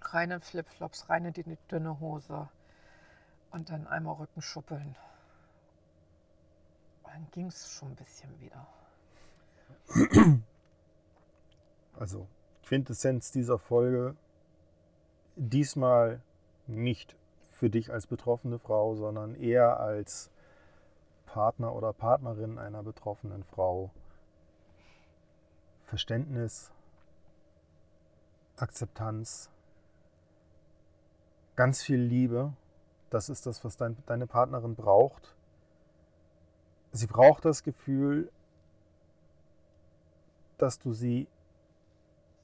reine Flipflops, reine die dünne Hose und dann einmal Rücken schuppeln. Dann ging es schon ein bisschen wieder. Also, Quintessenz dieser Folge, diesmal nicht für dich als betroffene Frau, sondern eher als Partner oder Partnerin einer betroffenen Frau. Verständnis, Akzeptanz, ganz viel Liebe. Das ist das, was dein, deine Partnerin braucht. Sie braucht das Gefühl, dass du sie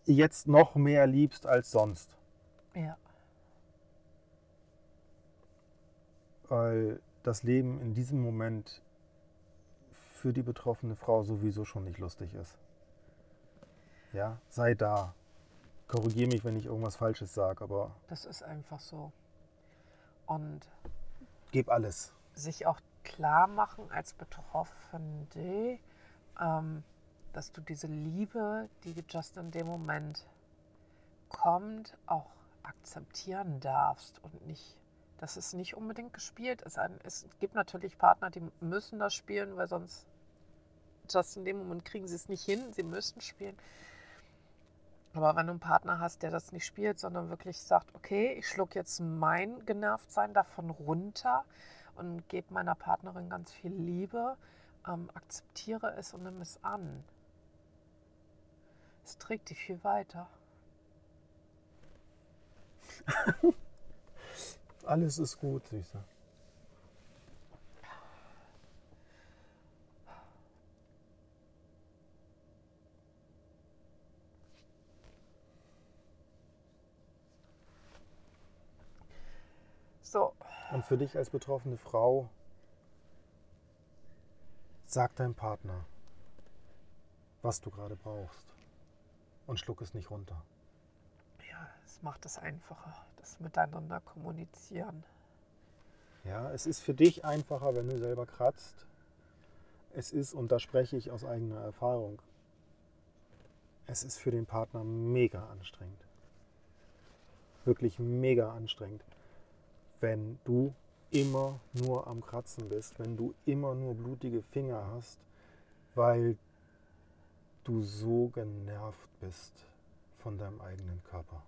jetzt noch mehr liebst als sonst. Ja. Weil das Leben in diesem Moment für die betroffene Frau sowieso schon nicht lustig ist. Ja, sei da. Korrigiere mich, wenn ich irgendwas Falsches sage, aber Das ist einfach so. Und gib alles. sich auch klar machen als Betroffene, ähm, dass du diese Liebe, die just in dem Moment kommt, auch akzeptieren darfst und nicht, dass es nicht unbedingt gespielt ist. Es gibt natürlich Partner, die müssen das spielen, weil sonst just in dem Moment kriegen sie es nicht hin. Sie müssen spielen. Aber wenn du einen Partner hast, der das nicht spielt, sondern wirklich sagt, okay, ich schluck jetzt mein Genervtsein davon runter und gebe meiner Partnerin ganz viel Liebe, ähm, akzeptiere es und nehme es an. Es trägt dich viel weiter. (laughs) Alles ist gut, Süße. So. Und für dich als betroffene Frau, sag deinem Partner, was du gerade brauchst. Und schluck es nicht runter. Ja, es macht es einfacher, das Miteinander kommunizieren. Ja, es ist für dich einfacher, wenn du selber kratzt. Es ist, und da spreche ich aus eigener Erfahrung, es ist für den Partner mega anstrengend. Wirklich mega anstrengend wenn du immer nur am Kratzen bist, wenn du immer nur blutige Finger hast, weil du so genervt bist von deinem eigenen Körper.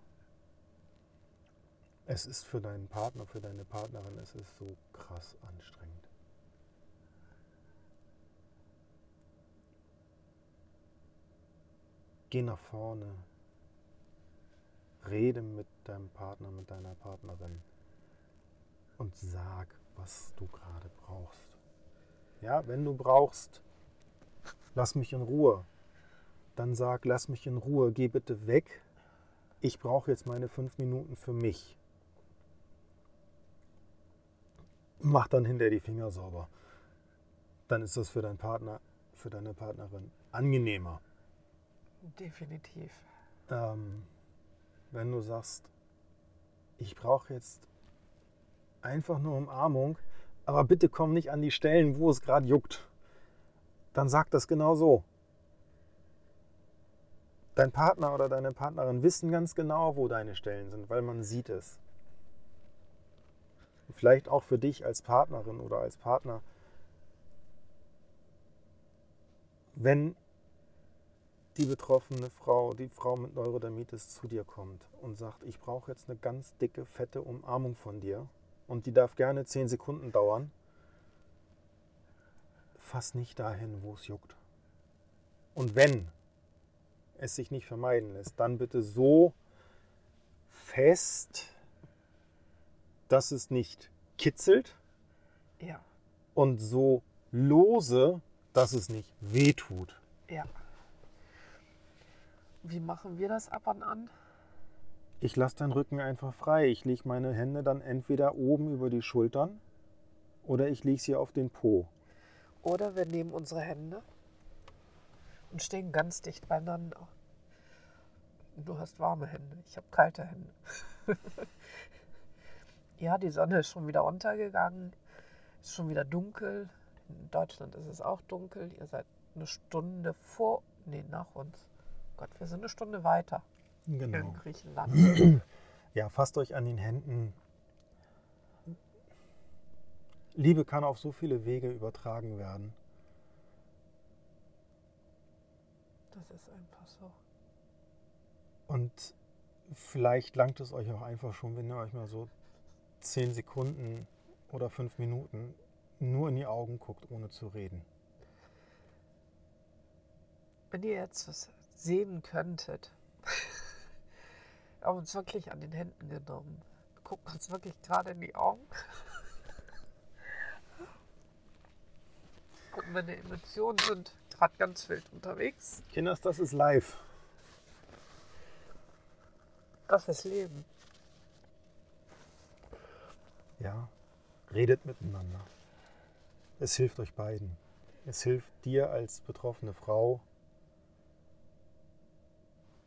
Es ist für deinen Partner, für deine Partnerin, es ist so krass anstrengend. Geh nach vorne. Rede mit deinem Partner, mit deiner Partnerin und sag, was du gerade brauchst. Ja, wenn du brauchst, lass mich in Ruhe, dann sag, lass mich in Ruhe, geh bitte weg. Ich brauche jetzt meine fünf Minuten für mich. Mach dann hinter die Finger sauber. Dann ist das für deinen Partner, für deine Partnerin angenehmer. Definitiv. Ähm, wenn du sagst, ich brauche jetzt einfach nur Umarmung, aber bitte komm nicht an die Stellen, wo es gerade juckt. Dann sag das genau so. Dein Partner oder deine Partnerin wissen ganz genau, wo deine Stellen sind, weil man sieht es. Vielleicht auch für dich als Partnerin oder als Partner. Wenn die betroffene Frau, die Frau mit Neurodermitis zu dir kommt und sagt, ich brauche jetzt eine ganz dicke, fette Umarmung von dir, und die darf gerne 10 Sekunden dauern, fass nicht dahin, wo es juckt. Und wenn es sich nicht vermeiden lässt, dann bitte so fest, dass es nicht kitzelt ja. und so lose, dass es nicht wehtut. Ja. Wie machen wir das ab und an? Ich lasse deinen Rücken einfach frei. Ich lege meine Hände dann entweder oben über die Schultern oder ich lege sie auf den Po. Oder wir nehmen unsere Hände und stehen ganz dicht beieinander. Du hast warme Hände, ich habe kalte Hände. (laughs) ja, die Sonne ist schon wieder untergegangen, ist schon wieder dunkel. In Deutschland ist es auch dunkel. Ihr seid eine Stunde vor, nee, nach uns. Gott, wir sind eine Stunde weiter genau. in Griechenland. (clears throat) Ja, fasst euch an den Händen. Liebe kann auf so viele Wege übertragen werden. Das ist einfach so. Und vielleicht langt es euch auch einfach schon, wenn ihr euch mal so zehn Sekunden oder fünf Minuten nur in die Augen guckt, ohne zu reden. Wenn ihr jetzt was sehen könntet, (laughs) haben uns wirklich an den Händen genommen. Gucken uns wirklich gerade in die Augen. (laughs) Und meine Emotionen sind gerade ganz wild unterwegs. Kinders, das ist live. Das ist Leben. Ja, redet miteinander. Es hilft euch beiden. Es hilft dir als betroffene Frau,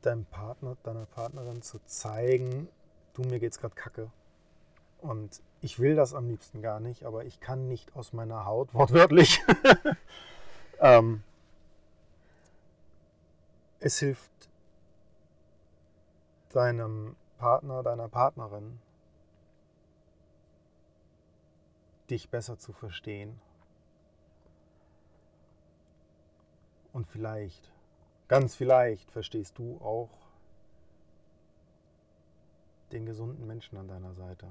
deinem Partner, deiner Partnerin zu zeigen, du, mir geht's gerade kacke. Und ich will das am liebsten gar nicht, aber ich kann nicht aus meiner Haut, (laughs) wortwörtlich. (laughs) ähm, es hilft deinem Partner, deiner Partnerin, dich besser zu verstehen. Und vielleicht Ganz vielleicht verstehst du auch den gesunden Menschen an deiner Seite.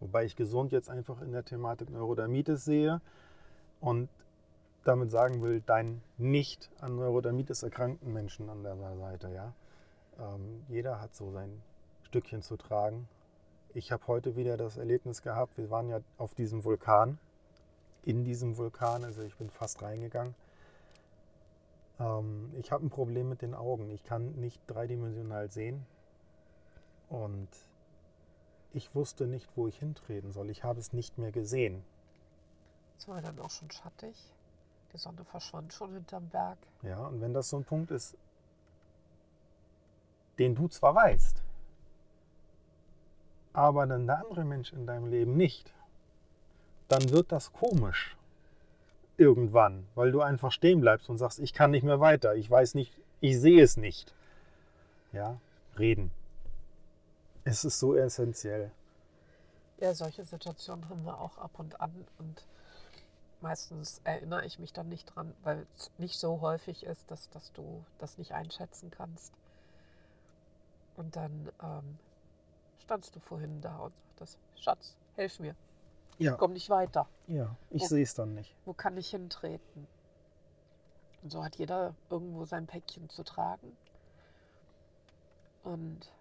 Wobei ich gesund jetzt einfach in der Thematik Neurodermitis sehe und damit sagen will, dein nicht an Neurodermitis erkrankten Menschen an der Seite. Ja? Ähm, jeder hat so sein Stückchen zu tragen. Ich habe heute wieder das Erlebnis gehabt, wir waren ja auf diesem Vulkan, in diesem Vulkan, also ich bin fast reingegangen. Ähm, ich habe ein Problem mit den Augen. Ich kann nicht dreidimensional sehen und ich wusste nicht, wo ich hintreten soll. Ich habe es nicht mehr gesehen. Es war dann auch schon schattig. Die Sonne verschwand schon hinterm Berg. Ja, und wenn das so ein Punkt ist, den du zwar weißt, aber dann der andere Mensch in deinem Leben nicht, dann wird das komisch irgendwann, weil du einfach stehen bleibst und sagst, ich kann nicht mehr weiter, ich weiß nicht, ich sehe es nicht. Ja, reden. Es ist so essentiell. Ja, solche Situationen haben wir auch ab und an und meistens erinnere ich mich dann nicht dran, weil es nicht so häufig ist, dass, dass du das nicht einschätzen kannst. Und dann ähm, standst du vorhin da und sagtest, Schatz, helf mir. Ja. Ich komme nicht weiter. Ja, ich sehe es dann nicht. Wo kann ich hintreten? Und so hat jeder irgendwo sein Päckchen zu tragen. Und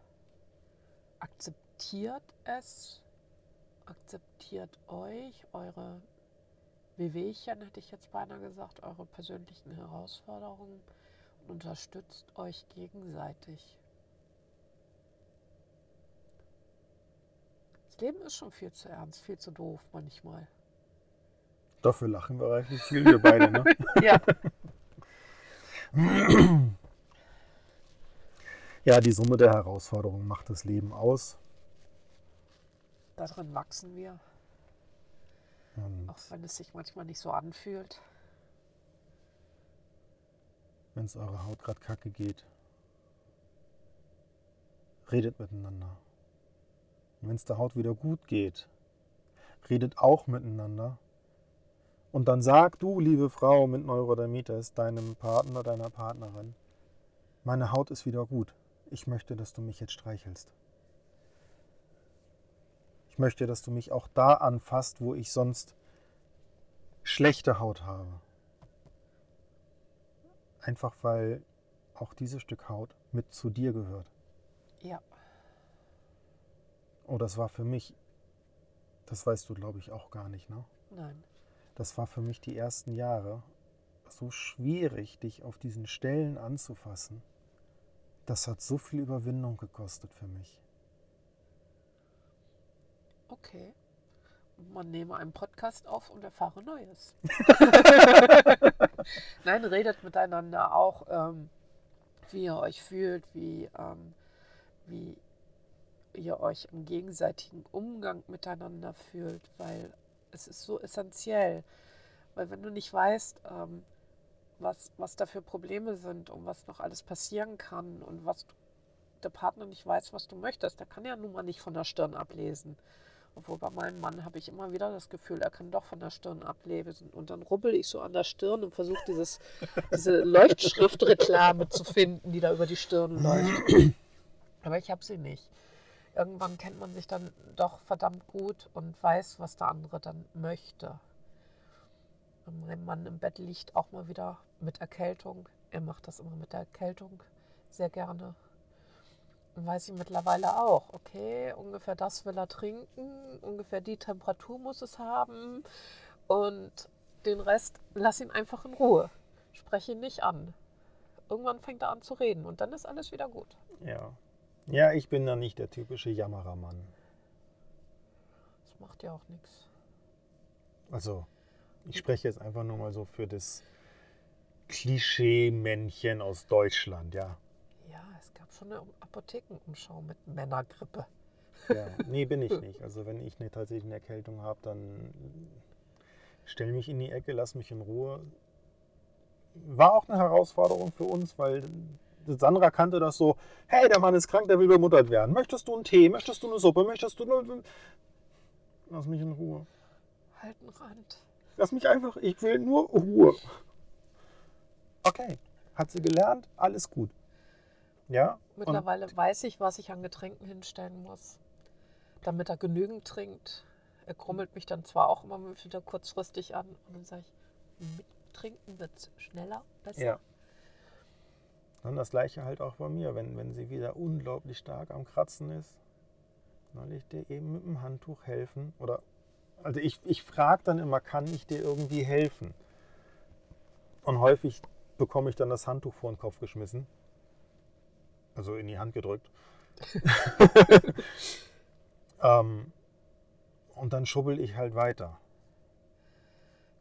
akzeptiert es, akzeptiert euch, eure Wehwehchen, hätte ich jetzt beinahe gesagt, eure persönlichen Herausforderungen und unterstützt euch gegenseitig. Das Leben ist schon viel zu ernst, viel zu doof manchmal. Dafür lachen wir relativ viel, wir beide, ne? (laughs) Ja. Ja, die Summe der Herausforderungen macht das Leben aus. Darin wachsen wir, Und auch wenn es sich manchmal nicht so anfühlt. wenn es eurer Haut gerade kacke geht, redet miteinander. Wenn es der Haut wieder gut geht, redet auch miteinander. Und dann sag du, liebe Frau mit Neurodermitis, deinem Partner, deiner Partnerin, meine Haut ist wieder gut. Ich möchte, dass du mich jetzt streichelst. Ich möchte, dass du mich auch da anfasst, wo ich sonst schlechte Haut habe. Einfach weil auch dieses Stück Haut mit zu dir gehört. Ja, Oh, das war für mich, das weißt du, glaube ich, auch gar nicht, ne? nein. Das war für mich die ersten Jahre so schwierig, dich auf diesen Stellen anzufassen. Das hat so viel Überwindung gekostet für mich. Okay. Man nehme einen Podcast auf und erfahre Neues. (laughs) (laughs) Nein, redet miteinander auch, ähm, wie ihr euch fühlt, wie, ähm, wie ihr euch im gegenseitigen Umgang miteinander fühlt, weil es ist so essentiell. Weil wenn du nicht weißt, ähm, was, was da für Probleme sind und was noch alles passieren kann und was der Partner nicht weiß, was du möchtest, der kann ja nun mal nicht von der Stirn ablesen. Obwohl bei meinem Mann habe ich immer wieder das Gefühl, er kann doch von der Stirn ablesen. Und dann rubbel ich so an der Stirn und versuche dieses, diese (laughs) Leuchtschriftreklame zu finden, die da über die Stirn läuft. (clears throat) Aber ich habe sie nicht. Irgendwann kennt man sich dann doch verdammt gut und weiß, was der andere dann möchte. Mein Mann im Bett liegt auch mal wieder mit Erkältung. Er macht das immer mit der Erkältung sehr gerne. Und weiß ich mittlerweile auch, okay, ungefähr das will er trinken, ungefähr die Temperatur muss es haben und den Rest lass ihn einfach in Ruhe. Spreche ihn nicht an. Irgendwann fängt er an zu reden und dann ist alles wieder gut. Ja. Ja, ich bin da nicht der typische Jammerermann. Das macht ja auch nichts. Also, ich spreche jetzt einfach nur mal so für das Klischee-Männchen aus Deutschland, ja. Ja, es gab schon eine Apothekenumschau mit Männergrippe. Ja, (laughs) nee, bin ich nicht. Also wenn ich eine, tatsächlich eine Erkältung habe, dann stell mich in die Ecke, lass mich in Ruhe. War auch eine Herausforderung für uns, weil Sandra kannte das so, hey, der Mann ist krank, der will bemuttert werden. Möchtest du einen Tee? Möchtest du eine Suppe? Möchtest du nur... Lass mich in Ruhe. Halt einen Rand. Lass mich einfach, ich will nur Ruhe. Okay, hat sie gelernt, alles gut. Ja? Mittlerweile weiß ich, was ich an Getränken hinstellen muss, damit er genügend trinkt. Er krummelt mich dann zwar auch immer wieder kurzfristig an und dann sage ich, mit Trinken wird es schneller, besser. Ja. Dann das gleiche halt auch bei mir, wenn, wenn sie wieder unglaublich stark am Kratzen ist, soll ich dir eben mit dem Handtuch helfen? Oder also ich, ich frage dann immer, kann ich dir irgendwie helfen? Und häufig bekomme ich dann das Handtuch vor den Kopf geschmissen. Also in die Hand gedrückt. (laughs) ähm, und dann schubbel ich halt weiter.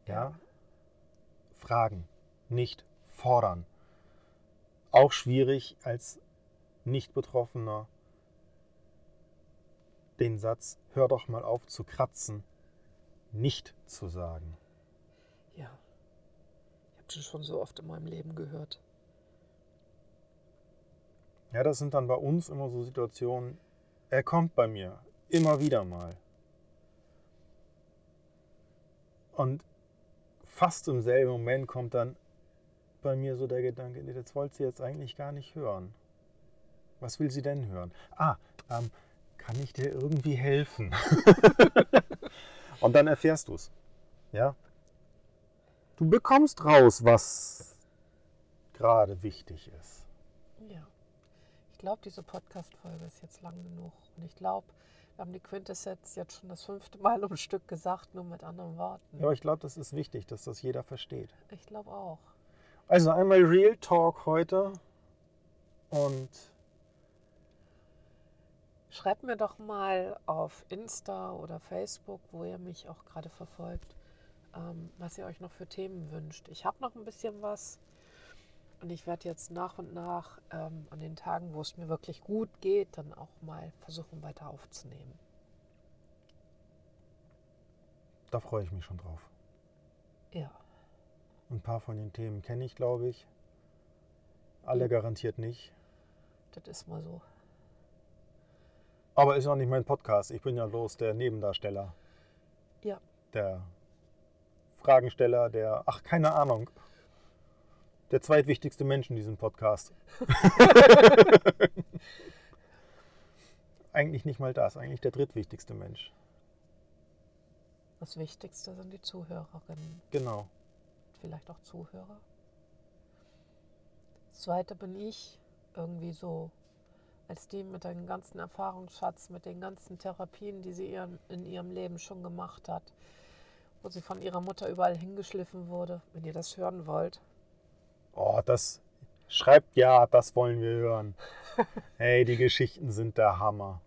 Ja? Fragen, nicht fordern. Auch schwierig als Nicht-Betroffener den Satz, hör doch mal auf zu kratzen, nicht zu sagen. Ja, ich habe den schon so oft in meinem Leben gehört. Ja, das sind dann bei uns immer so Situationen, er kommt bei mir, immer wieder mal. Und fast im selben Moment kommt dann bei mir so der Gedanke, nee, das wollte sie jetzt eigentlich gar nicht hören. Was will sie denn hören? Ah, ähm, kann ich dir irgendwie helfen? (laughs) Und dann erfährst du es. Ja? Du bekommst raus, was gerade wichtig ist. Ja. Ich glaube, diese Podcast-Folge ist jetzt lang genug. Und ich glaube, wir haben die Quintessenz jetzt schon das fünfte Mal um Stück gesagt, nur mit anderen Worten. Ja, aber ich glaube, das ist wichtig, dass das jeder versteht. Ich glaube auch. Also einmal Real Talk heute und Schreibt mir doch mal auf Insta oder Facebook, wo ihr mich auch gerade verfolgt, ähm, was ihr euch noch für Themen wünscht. Ich habe noch ein bisschen was und ich werde jetzt nach und nach ähm, an den Tagen, wo es mir wirklich gut geht, dann auch mal versuchen weiter aufzunehmen. da freue ich mich schon drauf. Ja, Ein paar von den Themen kenne ich, glaube ich. Alle garantiert nicht. das ist mal so. Aber ist auch nicht mein Podcast. Ich bin ja bloß der Nebendarsteller. Ja, Der Fragensteller, der, ach, keine Ahnung. Der zweitwichtigste Mensch in diesem Podcast. (laughs) eigentlich nicht mal das, eigentlich der drittwichtigste Mensch. das Wichtigste sind die Zuhörerinnen, Genau. Vielleicht auch Zuhörer. Das Zweite bin ich irgendwie so als die mit dem ganzen Erfahrungsschatz, mit den ganzen Therapien, die sie ihren, in ihrem Leben schon gemacht hat, wo sie von ihrer Mutter überall hingeschliffen wurde, wenn ihr das hören wollt. Oh, das schreibt ja, das wollen wir hören. (laughs) Hey, die Geschichten sind der Hammer.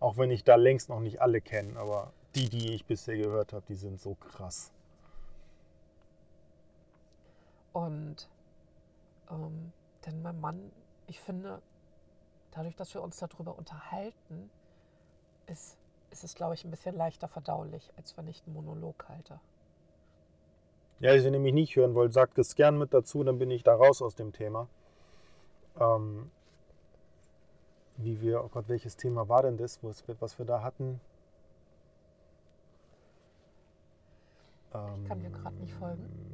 Auch wenn ich da längst noch nicht alle kenne, aber die, die ich bisher gehört habe, die sind so krass. Und ähm, denn mein Mann, ich finde, dadurch, dass wir uns darüber unterhalten, ist, ist es, glaube ich, ein bisschen leichter verdaulich, als wenn ich einen Monolog halte. Ja, wenn ihr mich nicht hören wollt, sagt es gern mit dazu, dann bin ich da raus aus dem Thema. Ähm, wie wir, oh Gott, welches Thema war denn das, was wir, was wir da hatten? Ich kann dir gerade nicht folgen.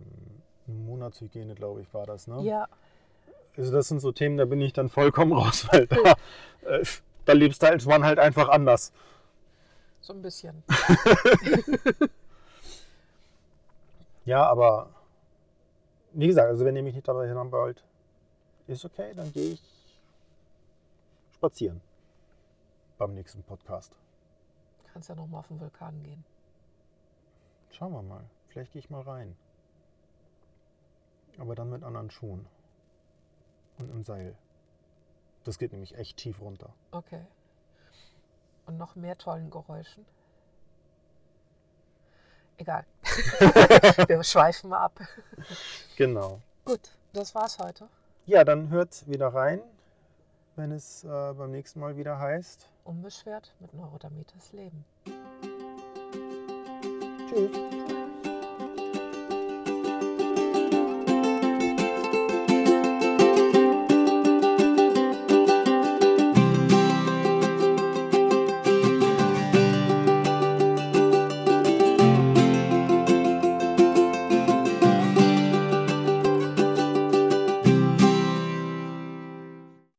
Monatshygiene, glaube ich, war das, ne? Ja, Also das sind so Themen, da bin ich dann vollkommen (laughs) raus, weil da, äh, da lebst du als Mann halt einfach anders. so ein bisschen. (laughs) Ja, aber wie gesagt, also wenn ihr mich nicht dabei haben wollt, ist okay, dann gehe ich spazieren beim nächsten Podcast. Kannst ja noch mal auf den Vulkan gehen. Schauen wir mal. Vielleicht gehe ich mal rein. Aber dann mit anderen Schuhen. Und im Seil. Das geht nämlich echt tief runter. Okay. Und noch mehr tollen Geräuschen. Egal. (laughs) Wir schweifen mal ab. Genau. Gut, das war's heute. Ja, dann hört wieder rein, wenn es äh, beim nächsten Mal wieder heißt. Unbeschwert mit Neurodermitis leben. Tschüss.